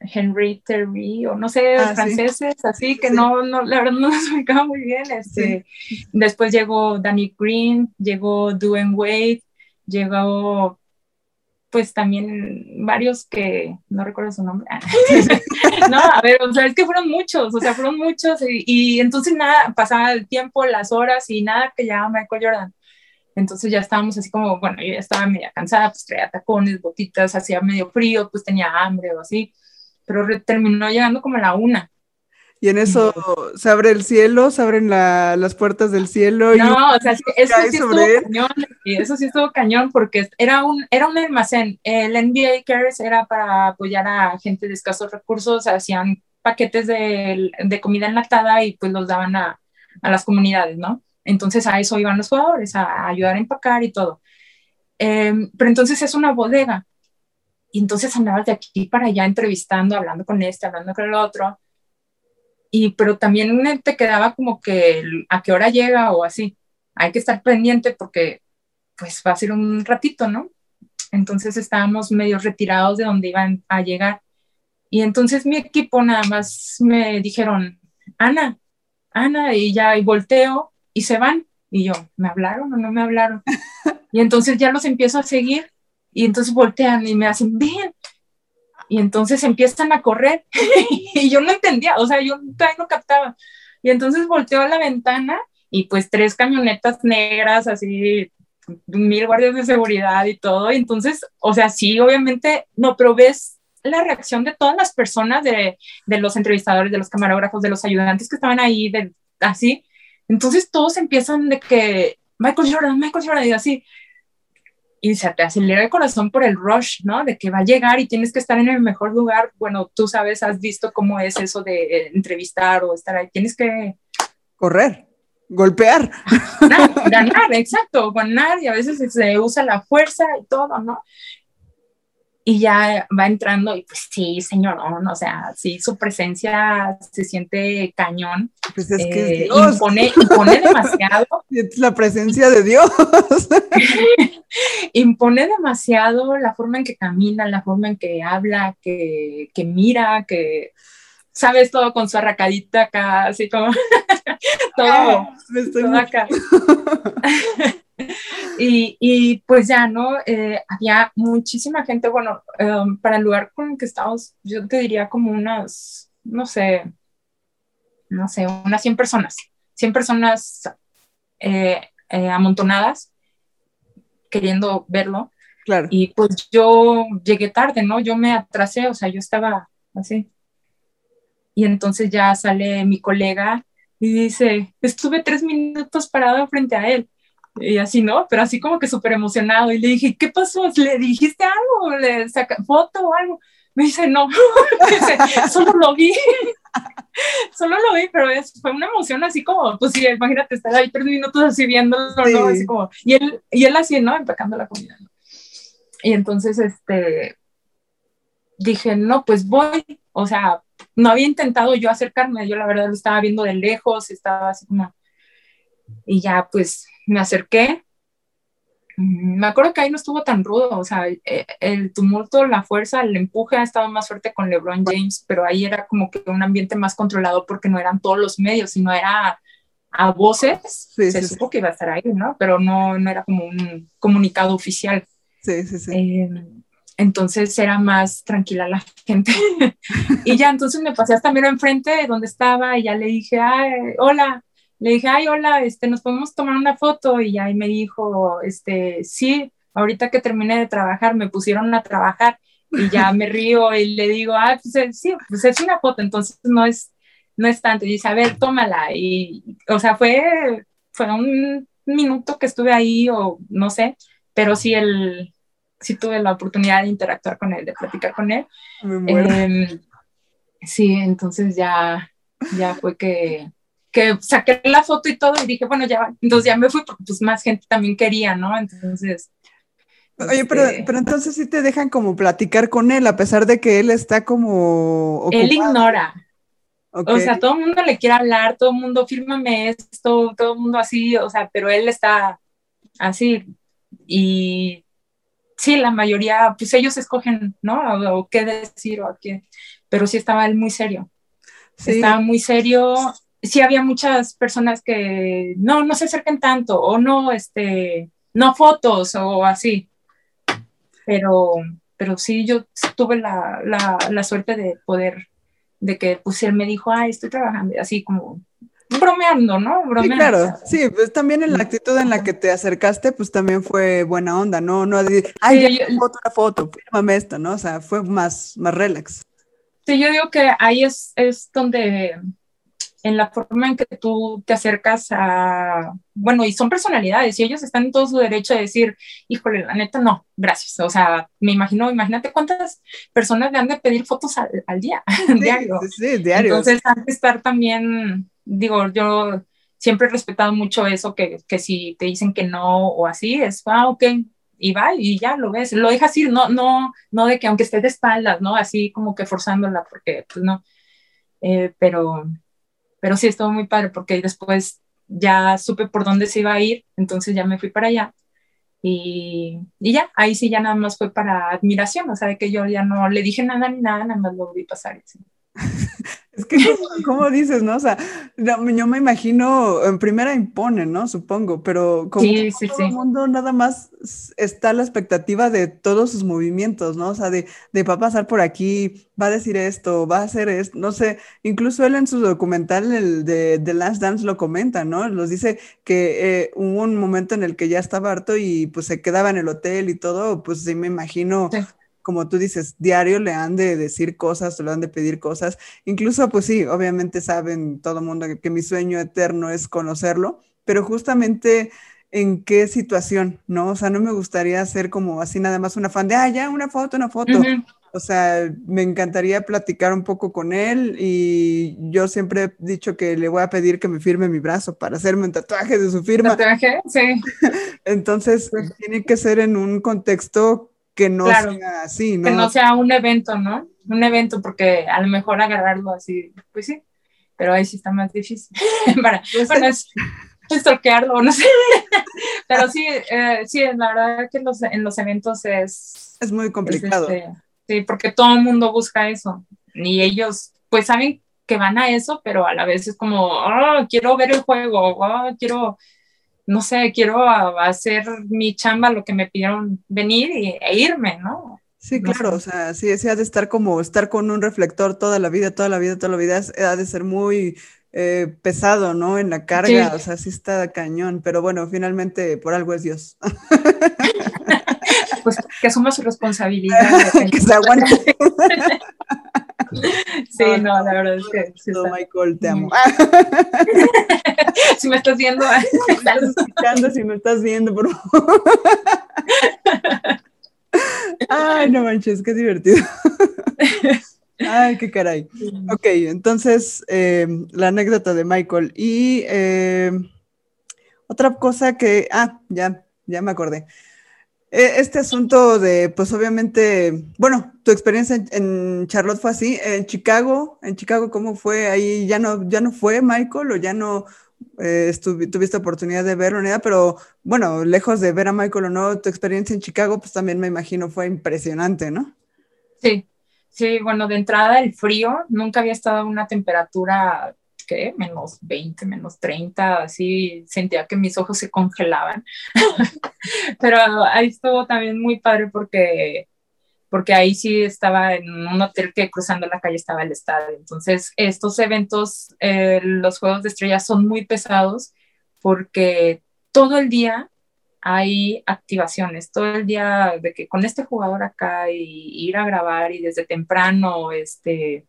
Speaker 3: Henry Terry, o no sé,
Speaker 1: Ah, sí.
Speaker 3: franceses, así que
Speaker 1: Sí.
Speaker 3: no, no, la verdad no los ubicaba muy bien. Este, Después llegó Danny Green, llegó Dwayne Wade, llegó pues también varios que no recuerdo su nombre. no, a ver, o sea, es que fueron muchos, o sea, fueron muchos y, y entonces nada, pasaba el tiempo, las horas y nada que llegaba Michael Jordan. Entonces ya estábamos así como, bueno, yo ya estaba media cansada, pues traía tacones, botitas, hacía medio frío, pues tenía hambre o así, pero terminó llegando como a la una.
Speaker 1: Y en eso se abre el cielo, se abren la- las puertas del cielo. y
Speaker 3: No, o sea, eso sí estuvo
Speaker 1: él.
Speaker 3: cañón, y eso sí estuvo cañón porque era un, era un almacén. El NBA Cares era para apoyar a gente de escasos recursos, hacían paquetes de, de comida enlatada y pues los daban a, a las comunidades, ¿no? Entonces a eso iban los jugadores, a, ayudar a empacar y todo. Em, pero entonces es una bodega. Y entonces andabas de aquí para allá entrevistando, hablando con este, hablando con el otro. Y pero también te quedaba como que a qué hora llega o así. Hay que estar pendiente porque pues va a ser un ratito, ¿no? Entonces estábamos medio retirados de donde iban a llegar. Y entonces mi equipo nada más me dijeron, Ana, Ana, y ya, y volteo y se van. Y yo, ¿me hablaron o no me hablaron? Y entonces ya los empiezo a seguir y entonces voltean y me hacen, ven. Y entonces empiezan a correr y yo no entendía, o sea, yo todavía no captaba. Y entonces volteo a la ventana y pues tres camionetas negras, así, mil guardias de seguridad y todo. Y entonces, o sea, sí, obviamente, no, pero ves la reacción de todas las personas, de, de los entrevistadores, de los camarógrafos, de los ayudantes que estaban ahí, de, así. Entonces todos empiezan de que Michael Jordan, Michael Jordan, y así. Y se te acelera el corazón por el rush, ¿no? De que va a llegar y tienes que estar en el mejor lugar. Bueno, tú sabes, has visto cómo es eso de eh, entrevistar o estar ahí. Tienes que
Speaker 1: Correr, golpear.
Speaker 3: ganar, ganar, exacto, ganar y a veces se usa la fuerza y todo, ¿no? Y ya va entrando y pues sí, señorón, o sea, sí, su presencia se siente cañón,
Speaker 1: Pues es que
Speaker 3: eh,
Speaker 1: es Dios,
Speaker 3: impone, impone demasiado,
Speaker 1: la presencia de Dios.
Speaker 3: impone demasiado la forma en que camina, la forma en que habla, que, que mira, que sabes todo con su arracadita acá, así como todo.
Speaker 1: Me estoy
Speaker 3: todo acá. y, y, pues ya, ¿no? Eh, había muchísima gente, bueno, um, para el lugar con el que estábamos, yo te diría como unas, no sé, no sé, unas 100 personas, 100 personas eh, eh, amontonadas queriendo verlo.
Speaker 1: Claro.
Speaker 3: Y pues yo llegué tarde, ¿no? Yo me atrasé, o sea, yo estaba así. Y entonces ya sale mi colega y dice, estuve tres minutos parado frente a él. Y así, ¿no? Pero así como que súper emocionado. Y le dije, ¿qué pasó? ¿Le dijiste algo? ¿Le saca foto o algo? Me dice, no, Dice, solo lo vi. solo lo vi, pero es, fue una emoción así como, pues sí, imagínate estar ahí tres minutos así viéndolo, ¿no?
Speaker 1: Sí.
Speaker 3: Así como, y él, y él así, ¿no? Empacando la comida. ¿no? Y entonces, este, dije, no, pues voy, o sea, no había intentado yo acercarme, yo la verdad lo estaba viendo de lejos, estaba así como, y ya pues me acerqué. Mm, Me acuerdo que ahí no estuvo tan rudo, o sea, el, el tumulto, la fuerza, el empuje ha estado más fuerte con LeBron James, pero ahí era como que un ambiente más controlado porque no eran todos los medios, sino era a voces,
Speaker 1: Sí,
Speaker 3: se
Speaker 1: sí, sí.
Speaker 3: supo que iba a estar ahí, ¿no? Pero no, no era como un comunicado oficial.
Speaker 1: Sí, sí, sí.
Speaker 3: Eh, entonces era más tranquila la gente. y ya, entonces me pasé hasta mero enfrente de donde estaba y ya le dije, ay, hola. Le dije, ay, hola, este, nos podemos tomar una foto. Y ahí me dijo, este, sí, ahorita que terminé de trabajar, me pusieron a trabajar. Y ya me río y le digo, ah, pues eh, sí, pues es una foto, entonces no es, no es tanto. Y dice, a ver, tómala. Y, o sea, fue, fue un minuto que estuve ahí o no sé, pero sí el, sí tuve la oportunidad de interactuar con él, de platicar con él.
Speaker 1: Me muero.
Speaker 3: Eh, sí, entonces ya, ya fue que, que saqué la foto y todo y dije, bueno, ya, entonces ya me fui porque pues más gente también quería, ¿no? Entonces...
Speaker 1: Oye, pero,
Speaker 3: este,
Speaker 1: pero entonces sí te dejan como platicar con él, a pesar de que él está como
Speaker 3: él
Speaker 1: ocupado.
Speaker 3: ignora,
Speaker 1: Ok.
Speaker 3: o sea, todo el mundo le quiere hablar, todo el mundo, fírmame esto, todo el mundo así, o sea, pero él está así y sí, la mayoría, pues ellos escogen, ¿no? O, o qué decir o a qué. pero sí estaba él muy serio. Estaba muy serio. Sí había muchas personas que no, no se acerquen tanto o no, este, no fotos o así. Pero, pero sí, yo tuve la, la, la suerte de poder, de que pues él me dijo, ay, estoy trabajando, así como bromeando, ¿no? Bromeando.
Speaker 1: Sí, claro, sí, pues también en la actitud en la que te acercaste, pues también fue buena onda, ¿no? No, ay, sí, foto, una foto, fírmame esto, ¿no? O sea, fue más, más relax.
Speaker 3: Sí, yo digo que ahí es, es donde, en la forma en que tú te acercas a, bueno, y son personalidades, y ellos están en todo su derecho de decir, híjole, la neta, no, gracias. O sea, me imagino, imagínate cuántas personas le han de pedir fotos al, al día,
Speaker 1: sí,
Speaker 3: diario.
Speaker 1: Sí, diario.
Speaker 3: Entonces, han de estar también digo, yo siempre he respetado mucho eso, que, que, si te dicen que no o así, es, ah, ok, y va y ya lo ves, lo dejas ir, no, no, no de que aunque estés de espaldas, ¿no? Así como que forzándola, porque pues no, eh, pero, pero sí estuvo muy padre, porque después ya supe por dónde se iba a ir, entonces ya me fui para allá. Y, y ya, ahí sí ya nada más fue para admiración, o sea, que yo ya no le dije nada ni nada, nada más lo vi pasar. ¿sí?
Speaker 1: Es que, ¿cómo dices, no? O sea, yo me imagino, en primera impone, ¿no? Supongo, pero como
Speaker 3: sí, sí,
Speaker 1: todo
Speaker 3: sí.
Speaker 1: el mundo nada más está la expectativa de todos sus movimientos, ¿no? O sea, de, de va a pasar por aquí, va a decir esto, va a hacer esto, no sé, incluso él en su documental el de The Last Dance lo comenta, ¿no? Nos dice que eh, hubo un momento en el que ya estaba harto y pues se quedaba en el hotel y todo, pues sí me imagino... Como tú dices, diario le han de decir cosas, le han de pedir cosas. Incluso, pues sí, obviamente saben todo el mundo que, que, mi sueño eterno es conocerlo, pero justamente en qué situación, ¿no? O sea, no me gustaría ser como así nada más una fan de, ah, ya, una foto, una foto. Uh -huh. O sea, me encantaría platicar un poco con él y yo siempre he dicho que le voy a pedir que me firme mi brazo para hacerme un tatuaje de su firma.
Speaker 3: ¿Tatuaje? Sí.
Speaker 1: Entonces, tiene que ser en un contexto que no
Speaker 3: claro,
Speaker 1: sea así, ¿no?
Speaker 3: Que no sea un evento, ¿no? Un evento, porque a lo mejor agarrarlo así, pues sí, pero ahí sí está más difícil. Para,
Speaker 1: Yo
Speaker 3: bueno, es no sé. pero sí, eh, sí, la verdad que los, en los eventos es...
Speaker 1: Es muy complicado.
Speaker 3: Es este, sí, porque todo el mundo busca eso. Y ellos, pues saben que van a eso, pero a la vez es como, oh, quiero ver el juego, oh, quiero no sé, quiero hacer mi chamba, lo que me pidieron venir y, e irme, ¿no?
Speaker 1: Sí, claro, sé. o sea, sí, sí, ha de estar como estar con un reflector toda la vida, toda la vida, toda la vida, ha de ser muy eh, pesado, ¿no? En la carga, sí. o sea, sí está cañón, pero bueno, finalmente por algo es Dios.
Speaker 3: pues que asuma su responsabilidad.
Speaker 1: que se aguante.
Speaker 3: Sí, no, la verdad es que. Sí
Speaker 1: no, Michael, te amo.
Speaker 3: si me estás viendo.
Speaker 1: Si me estás escuchando, si me estás viendo, por favor. Ay, no manches, qué divertido. Ay, qué caray. Ok, entonces, eh, la anécdota de Michael. Y eh, otra cosa que. Ah, ya, ya me acordé. Este asunto de, pues obviamente, bueno, tu experiencia en, en, Charlotte fue así, en Chicago, en Chicago, ¿cómo fue? Ahí ya no, ya no fue Michael o ya no eh, tuviste oportunidad de verlo, nada, pero bueno, lejos de ver a Michael o no, tu experiencia en Chicago, pues también me imagino fue impresionante, ¿no?
Speaker 3: Sí, sí, bueno, de entrada el frío, nunca había estado a una temperatura ¿qué? Menos 20, menos 30, así sentía que mis ojos se congelaban. Pero ahí estuvo también muy padre porque, porque ahí sí estaba en un hotel que cruzando la calle estaba el estadio. Entonces, estos eventos, eh, los Juegos de Estrellas son muy pesados porque todo el día hay activaciones, todo el día de que con este jugador acá y ir a grabar y desde temprano, este,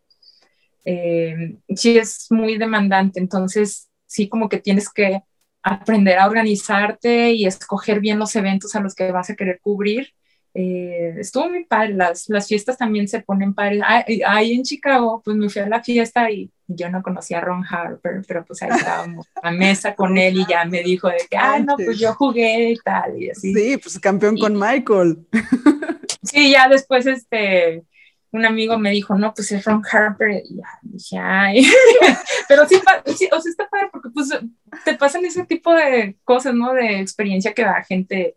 Speaker 3: eh, sí es muy demandante, entonces sí como que tienes que aprender a organizarte y escoger bien los eventos a los que vas a querer cubrir. Eh, estuvo muy padre, las, las fiestas también se ponen padres. Ahí, ahí, en Chicago, pues me fui a la fiesta y yo no conocía a Ron Harper, pero pues ahí estábamos a mesa con él y ya me dijo de que, ah, no, pues yo jugué y tal, y así.
Speaker 1: Sí, pues campeón y, con Michael.
Speaker 3: Sí, ya después, este, un amigo me dijo, no, pues es Ron Harper, y ya dije, ay, pero sí, o sea, está padre porque pues te pasan ese tipo de cosas, ¿no? De experiencia que da gente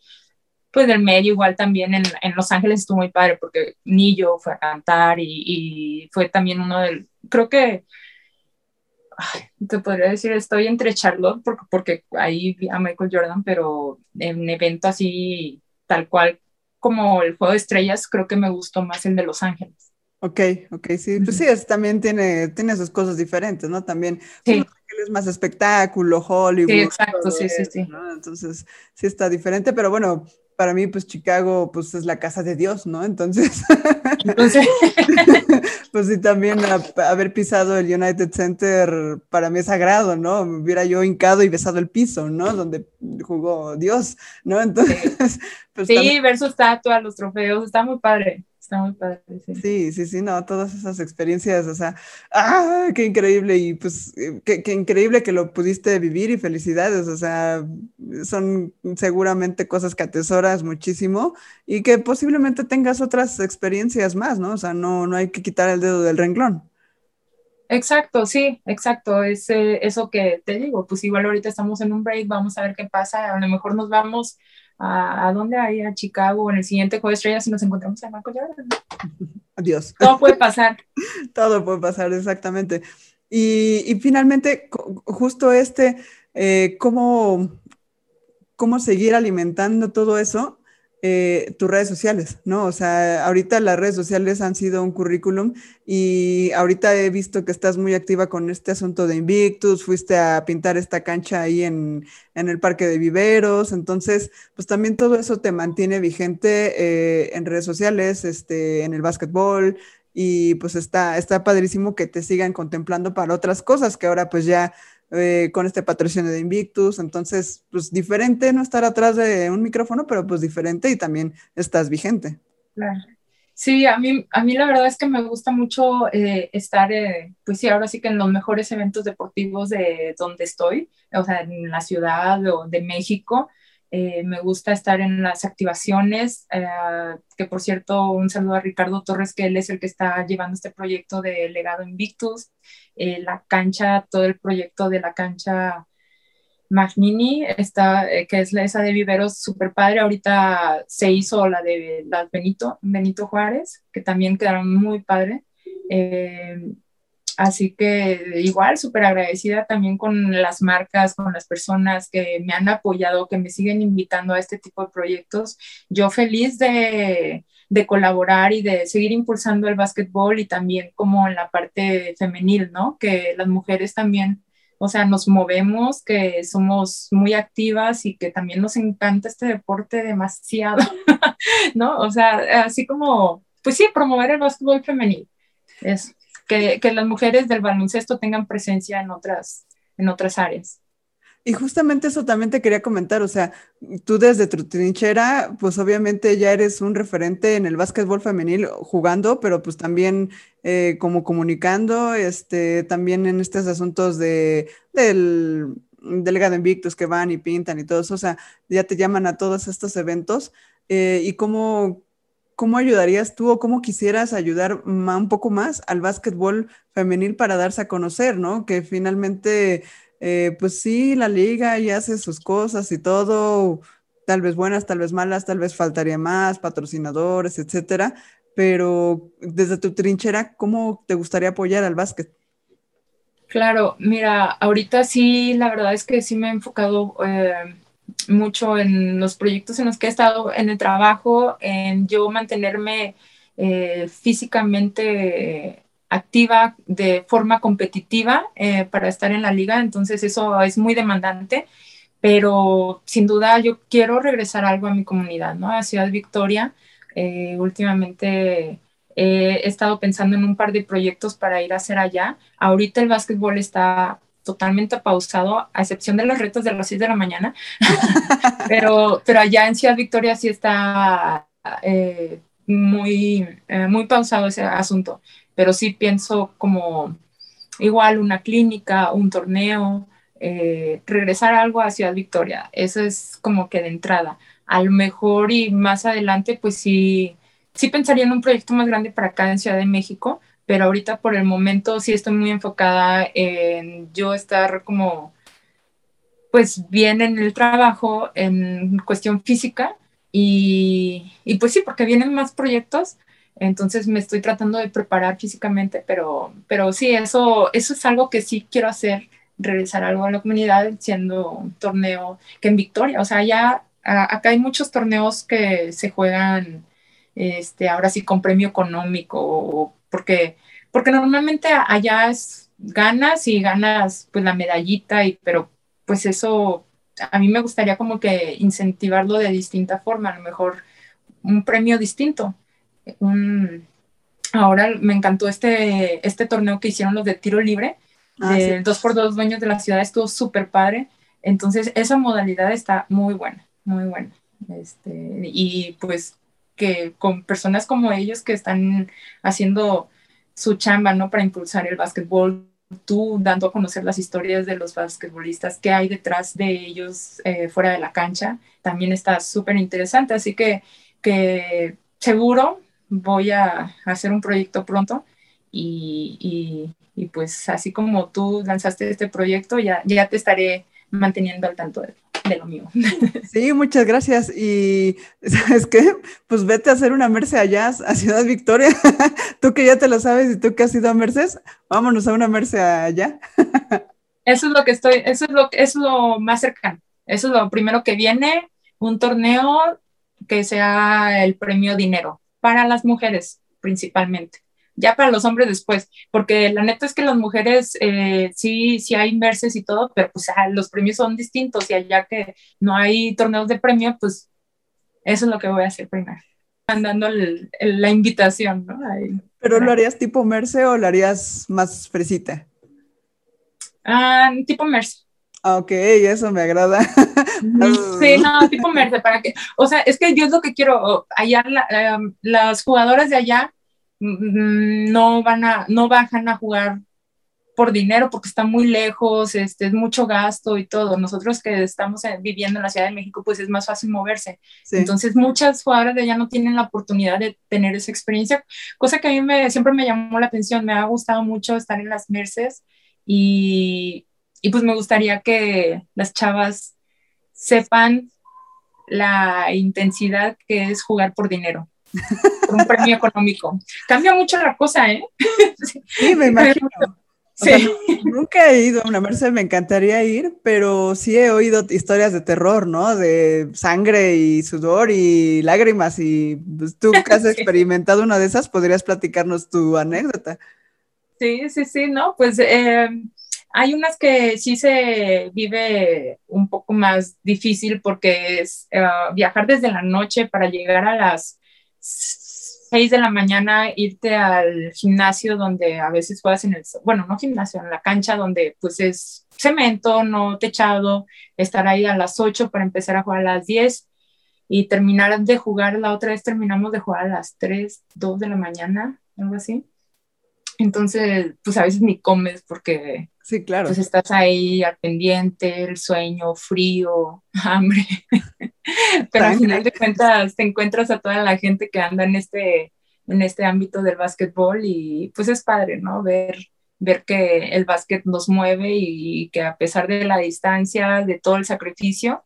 Speaker 3: pues del medio igual también en, en, Los Ángeles estuvo muy padre porque Nillo fue a cantar y, y fue también uno del, creo que, te podría decir, estoy entre Charlotte porque, porque ahí vi a Michael Jordan, pero en un evento así tal cual como el Juego de Estrellas, creo que me gustó más el de Los Ángeles.
Speaker 1: Ok, ok, sí, pues sí, es, también tiene, tiene sus cosas diferentes, ¿no? También sí. es más espectáculo, Hollywood.
Speaker 3: Sí, exacto, sí, sí, sí.
Speaker 1: Entonces, sí está diferente, pero bueno, para mí, pues Chicago, pues es la casa de Dios, ¿no? Entonces, Entonces... pues sí, también haber pisado el United Center para mí es sagrado, ¿no? Me hubiera yo hincado y besado el piso, ¿no? Donde jugó Dios, ¿no? Entonces,
Speaker 3: pues, sí, ver su estatua, los trofeos, está muy padre. Está muy padre,
Speaker 1: sí. Sí, sí, no, todas esas experiencias, o sea, ¡ah! ¡Qué increíble! Y pues, eh, qué, qué, increíble que lo pudiste vivir y felicidades, o sea, son seguramente cosas que atesoras muchísimo y que posiblemente tengas otras experiencias más, ¿no? O sea, no, no hay que quitar el dedo del renglón.
Speaker 3: Exacto, sí, exacto. Es eso que te digo, pues igual ahorita estamos en un break, vamos a ver qué pasa. A lo mejor nos vamos a, a dónde hay, a Chicago, en el siguiente juego de estrellas y nos encontramos a Michael Jordan.
Speaker 1: Adiós.
Speaker 3: Todo puede pasar.
Speaker 1: Todo puede pasar, exactamente. Y, y finalmente, justo este, eh, ¿cómo, ¿cómo seguir alimentando todo eso? Eh, tus redes sociales, ¿no? O sea, ahorita las redes sociales han sido un currículum y ahorita he visto que estás muy activa con este asunto de Invictus, fuiste a pintar esta cancha ahí en, en el Parque de Viveros, entonces, pues también todo eso te mantiene vigente eh, en redes sociales, este, en el básquetbol, y pues está, está padrísimo que te sigan contemplando para otras cosas que ahora pues ya eh, con este patrocinio de Invictus. Entonces, pues diferente no estar atrás de un micrófono, pero pues diferente y también estás vigente.
Speaker 3: Claro. Sí, a mí, a mí la verdad es que me gusta mucho eh, estar, eh, pues sí, ahora sí que en los mejores eventos deportivos de donde estoy, o sea, en la ciudad o de México. Eh, me gusta estar en las activaciones, eh, que por cierto, un saludo a Ricardo Torres, que él es el que está llevando este proyecto de Legado Invictus, eh, la cancha, todo el proyecto de la cancha Magnini, está, que es la esa de Viveros, súper padre. Ahorita se hizo la de las Benito, Benito Juárez, que también quedaron muy padre. Así que igual, súper agradecida también con las marcas, con las personas que me han apoyado, que me siguen invitando a este tipo de proyectos. Yo feliz de, de colaborar y de seguir impulsando el básquetbol y también como en la parte femenil, ¿no? Que las mujeres también, o sea, nos movemos, que somos muy activas y que también nos encanta este deporte demasiado, ¿no? O sea, así como, pues sí, promover el básquetbol femenil. Eso que, que las mujeres del baloncesto tengan presencia en otras, en otras áreas.
Speaker 1: Y justamente eso también te quería comentar, o sea, tú desde tu trinchera, pues obviamente ya eres un referente en el básquetbol femenil jugando, pero pues también eh, como comunicando, este, también en estos asuntos de, del delegado Invictus que van y pintan y todo eso, o sea, ya te llaman a todos estos eventos. Eh, y cómo, ¿cómo ayudarías tú o cómo quisieras ayudar un poco más al básquetbol femenil para darse a conocer, ¿no? Que finalmente, eh, pues sí, la liga ya hace sus cosas y todo, tal vez buenas, tal vez malas, tal vez faltaría más, patrocinadores, etcétera, pero desde tu trinchera, ¿cómo te gustaría apoyar al básquet?
Speaker 3: Claro, mira, ahorita sí, la verdad es que sí me he enfocado eh, mucho en los proyectos en los que he estado en el trabajo, en yo mantenerme eh, físicamente activa de forma competitiva eh, para estar en la liga, entonces eso es muy demandante, pero sin duda yo quiero regresar algo a mi comunidad, ¿no? A Ciudad Victoria. Eh, últimamente he estado pensando en un par de proyectos para ir a hacer allá. Ahorita el básquetbol está totalmente pausado, a excepción de los retos de las 6 de la mañana, pero, pero allá en Ciudad Victoria sí está eh, muy, eh, muy pausado ese asunto, pero sí pienso como igual una clínica, un torneo, eh, regresar algo a Ciudad Victoria, eso es como que de entrada. A lo mejor y más adelante, pues sí, sí pensaría en un proyecto más grande para acá en Ciudad de México, pero ahorita por el momento sí estoy muy enfocada en yo estar como, pues bien en el trabajo, en cuestión física, Y, y pues sí, porque vienen más proyectos, entonces me estoy tratando de preparar físicamente, pero, pero sí, eso, eso es algo que sí quiero hacer, regresar algo a la comunidad siendo un torneo que en Victoria, o sea, ya acá hay muchos torneos que se juegan este, ahora sí con premio económico, porque, porque normalmente allá es ganas y ganas pues la medallita, y, pero pues eso a mí me gustaría como que incentivarlo de distinta forma, a lo mejor un premio distinto. Ahora me encantó este, este torneo que hicieron los de tiro libre, ah, del 2x2 dueños de la ciudad, estuvo súper padre. Entonces, esa modalidad está muy buena, muy buena. Este, y pues que con personas como ellos que están haciendo su chamba, ¿no? Para impulsar el básquetbol, tú dando a conocer las historias de los basquetbolistas, qué hay detrás de ellos eh, fuera de la cancha, también está súper interesante. Así que, que seguro voy a hacer un proyecto pronto y, y, pues así como tú lanzaste este proyecto, ya, ya te estaré manteniendo al tanto de, de lo mío.
Speaker 1: Sí, muchas gracias. Y ¿sabes qué? Pues vete a hacer una Merce allá a Ciudad Victoria. tú que ya te lo sabes y tú que has ido a Merces, vámonos a una Merce allá.
Speaker 3: eso es lo que estoy, eso es lo, es lo más cercano. Eso es lo primero que viene, un torneo que sea el premio dinero para las mujeres principalmente ya para los hombres después, porque la neta es que las mujeres eh, sí, sí hay inverses y todo, pero pues ah, los premios son distintos y allá que no hay torneos de premio, pues eso es lo que voy a hacer primero, mandando la invitación, ¿no?
Speaker 1: ¿Pero lo harías tipo Merce o lo harías más fresita?
Speaker 3: Ah, tipo Merce.
Speaker 1: Ok, eso me agrada.
Speaker 3: Sí, no, tipo Merce, para que, o sea, es que yo es lo que quiero, allá em, las jugadoras de allá Mm, no van a, no bajan a jugar por dinero porque está muy lejos, este, es mucho gasto y todo. Nosotros que estamos viviendo en la Ciudad de México, pues es más fácil moverse. Entonces, muchas jugadoras de allá no tienen la oportunidad de tener esa experiencia, cosa que a mí me, siempre me llamó la atención. Me ha gustado mucho estar en las Merces y, y pues me gustaría que las chavas sepan la intensidad que es jugar por dinero un premio económico. Cambia mucho la cosa, ¿eh?
Speaker 1: Sí, me imagino. Sí. nunca he ido a una merced, me encantaría ir, pero sí he oído historias de terror, ¿no? De sangre y sudor y lágrimas y pues, tú que has experimentado una de esas, podrías platicarnos tu anécdota.
Speaker 3: Sí, sí, sí, no, pues eh, hay unas que sí se vive un poco más difícil porque es eh, viajar desde la noche para llegar a las 6 de la mañana irte al gimnasio donde a veces juegas en el, bueno, no gimnasio, en la cancha donde pues es cemento, no techado, estar ahí a las 8 para empezar a jugar a las 10 y terminar de jugar, la otra vez terminamos de jugar a las 3, 2 de la mañana, algo así. Entonces, pues a veces ni comes porque
Speaker 1: sí, claro.
Speaker 3: pues estás ahí al pendiente, el sueño, frío, hambre. Pero al final de cuentas te encuentras a toda la gente que anda en este, en este ámbito del básquetbol y pues es padre, ¿no? Ver, ver que el básquet nos mueve y que a pesar de la distancia, de todo el sacrificio,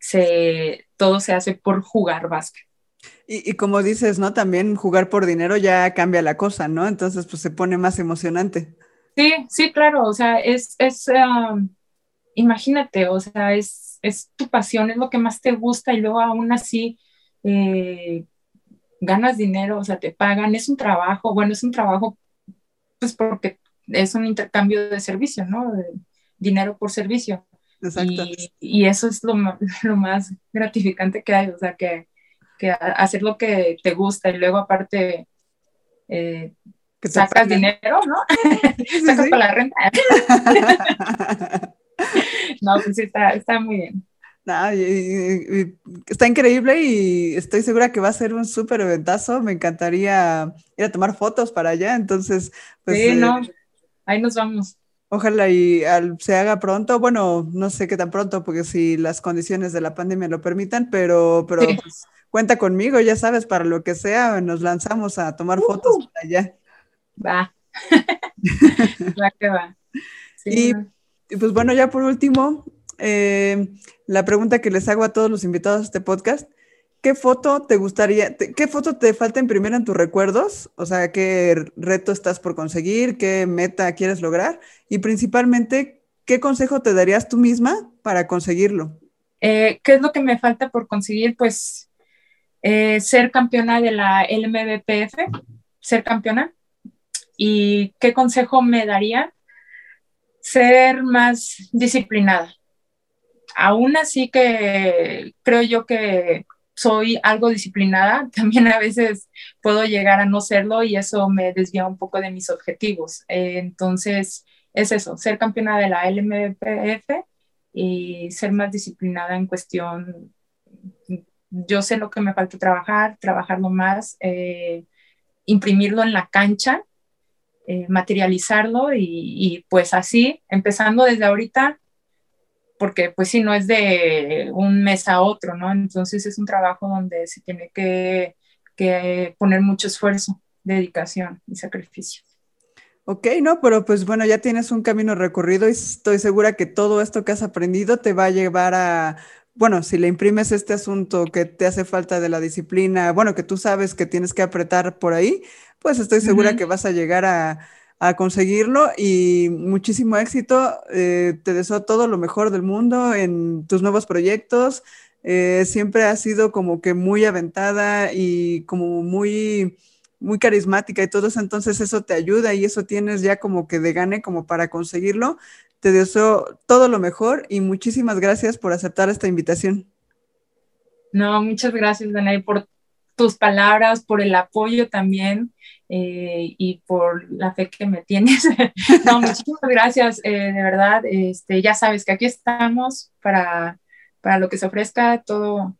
Speaker 3: se, todo se hace por jugar básquet.
Speaker 1: Y, como dices, ¿no? También jugar por dinero ya cambia la cosa, ¿no? Entonces, pues se pone más emocionante.
Speaker 3: Sí, sí, claro, o sea, es, es um, imagínate, o sea, es es tu pasión, es lo que más te gusta y luego aún así eh, ganas dinero, o sea, te pagan, es un trabajo, bueno, es un trabajo pues porque es un intercambio de servicio, ¿no? dinero por servicio. Exacto. Y, eso es lo, lo, más gratificante que hay, o sea, que, que, hacer lo que te gusta y luego aparte eh, que sacas dinero, ¿no? sacas para la renta. no, pues sí, está, está muy bien.
Speaker 1: está increíble y estoy segura que va a ser un súper eventazo. Me encantaría ir a tomar fotos para allá. Entonces,
Speaker 3: pues. Sí, no, eh, ahí nos vamos.
Speaker 1: Ojalá y se haga pronto. Bueno, no sé qué tan pronto, porque si las condiciones de la pandemia lo permitan, pero, pero pues, cuenta conmigo, ya sabes, para lo que sea, nos lanzamos a tomar fotos para allá.
Speaker 3: Va. va que va.
Speaker 1: Sí, y pues bueno, ya por último, eh, la pregunta que les hago a todos los invitados a este podcast, ¿qué foto te gustaría, qué foto te falta imprimir en tus recuerdos? O sea, ¿qué reto estás por conseguir? ¿Qué meta quieres lograr? Y principalmente, ¿qué consejo te darías tú misma para conseguirlo?
Speaker 3: Eh, ¿Qué es lo que me falta por conseguir? Pues eh, ser campeona de la LMBPF, ser campeona. ¿Y qué consejo me daría? Ser más disciplinada. Aún así que creo yo que soy algo disciplinada, también a veces puedo llegar a no serlo y eso me desvía un poco de mis objetivos. Eh, entonces, es eso, ser campeona de la LMPF y ser más disciplinada en cuestión, yo sé lo que me falta trabajar, trabajarlo más, eh, imprimirlo en la cancha, eh, materializarlo y, pues así, empezando desde ahorita, porque pues si no es de un mes a otro, ¿no? Entonces es un trabajo donde se tiene que, que poner mucho esfuerzo, dedicación y sacrificio.
Speaker 1: Ok, no, pero pues bueno, ya tienes un camino recorrido y estoy segura que todo esto que has aprendido te va a llevar a, bueno, si le imprimes este asunto que te hace falta de la disciplina, bueno, que tú sabes que tienes que apretar por ahí, pues estoy segura que vas a llegar a, a conseguirlo y muchísimo éxito. Eh, te deseo todo lo mejor del mundo en tus nuevos proyectos. Eh, siempre has sido como que muy aventada y como muy, muy carismática y todo eso, entonces eso te ayuda y eso tienes ya como que de gane como para conseguirlo. Te deseo todo lo mejor y muchísimas gracias por aceptar esta invitación.
Speaker 3: No, muchas gracias, Danae, por tus palabras, por el apoyo también. Eh, y por la fe que me tienes. no, muchísimas gracias, eh, de verdad. Este, ya sabes que aquí estamos para, para lo que se ofrezca, todo,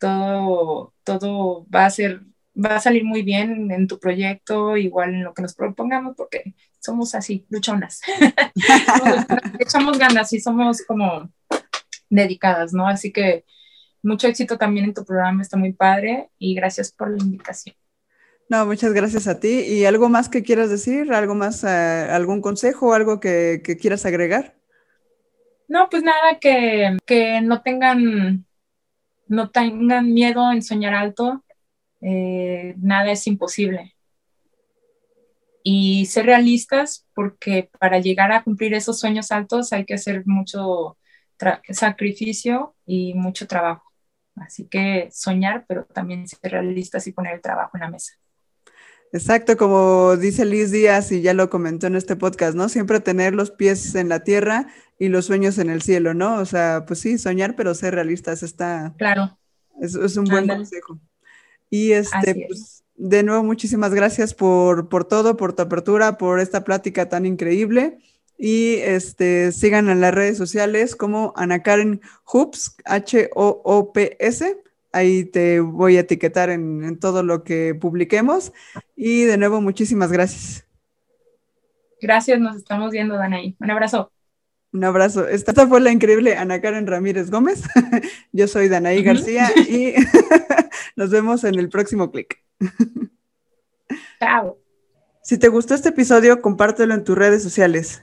Speaker 3: todo, todo va a ser, va a salir muy bien en tu proyecto, igual en lo que nos propongamos, porque somos así, luchonas. Echamos ganas y somos como dedicadas, ¿no? Así que mucho éxito también en tu programa, está muy padre y gracias por la invitación.
Speaker 1: No, muchas gracias a ti. ¿Y algo más que quieras decir? ¿Algo más, eh, algún consejo, algo que, quieras agregar?
Speaker 3: No, pues nada, que, que, no tengan, no tengan miedo en soñar alto. Eh, nada es imposible. Y ser realistas, porque para llegar a cumplir esos sueños altos hay que hacer mucho sacrificio y mucho trabajo. Así que soñar, pero también ser realistas y poner el trabajo en la mesa.
Speaker 1: Exacto, como dice Liz Díaz y ya lo comentó en este podcast, ¿no? Siempre tener los pies en la tierra y los sueños en el cielo, ¿no? O sea, pues sí, soñar, pero ser realistas está.
Speaker 3: Claro.
Speaker 1: Es, un buen consejo. Y este, pues, de nuevo, muchísimas gracias por, por todo, por tu apertura, por esta plática tan increíble. Y este, sigan en las redes sociales como Ana Karen Hoops, H-O-O-P-S Ahí te voy a etiquetar en, todo lo que publiquemos. Y de nuevo, muchísimas gracias.
Speaker 3: Gracias, nos estamos viendo, Danaí. Un abrazo.
Speaker 1: Un abrazo. Esta fue la increíble Ana Karen Ramírez Gómez. Yo soy Danaí García y nos vemos en el próximo clic.
Speaker 3: Chao.
Speaker 1: Si te gustó este episodio, compártelo en tus redes sociales.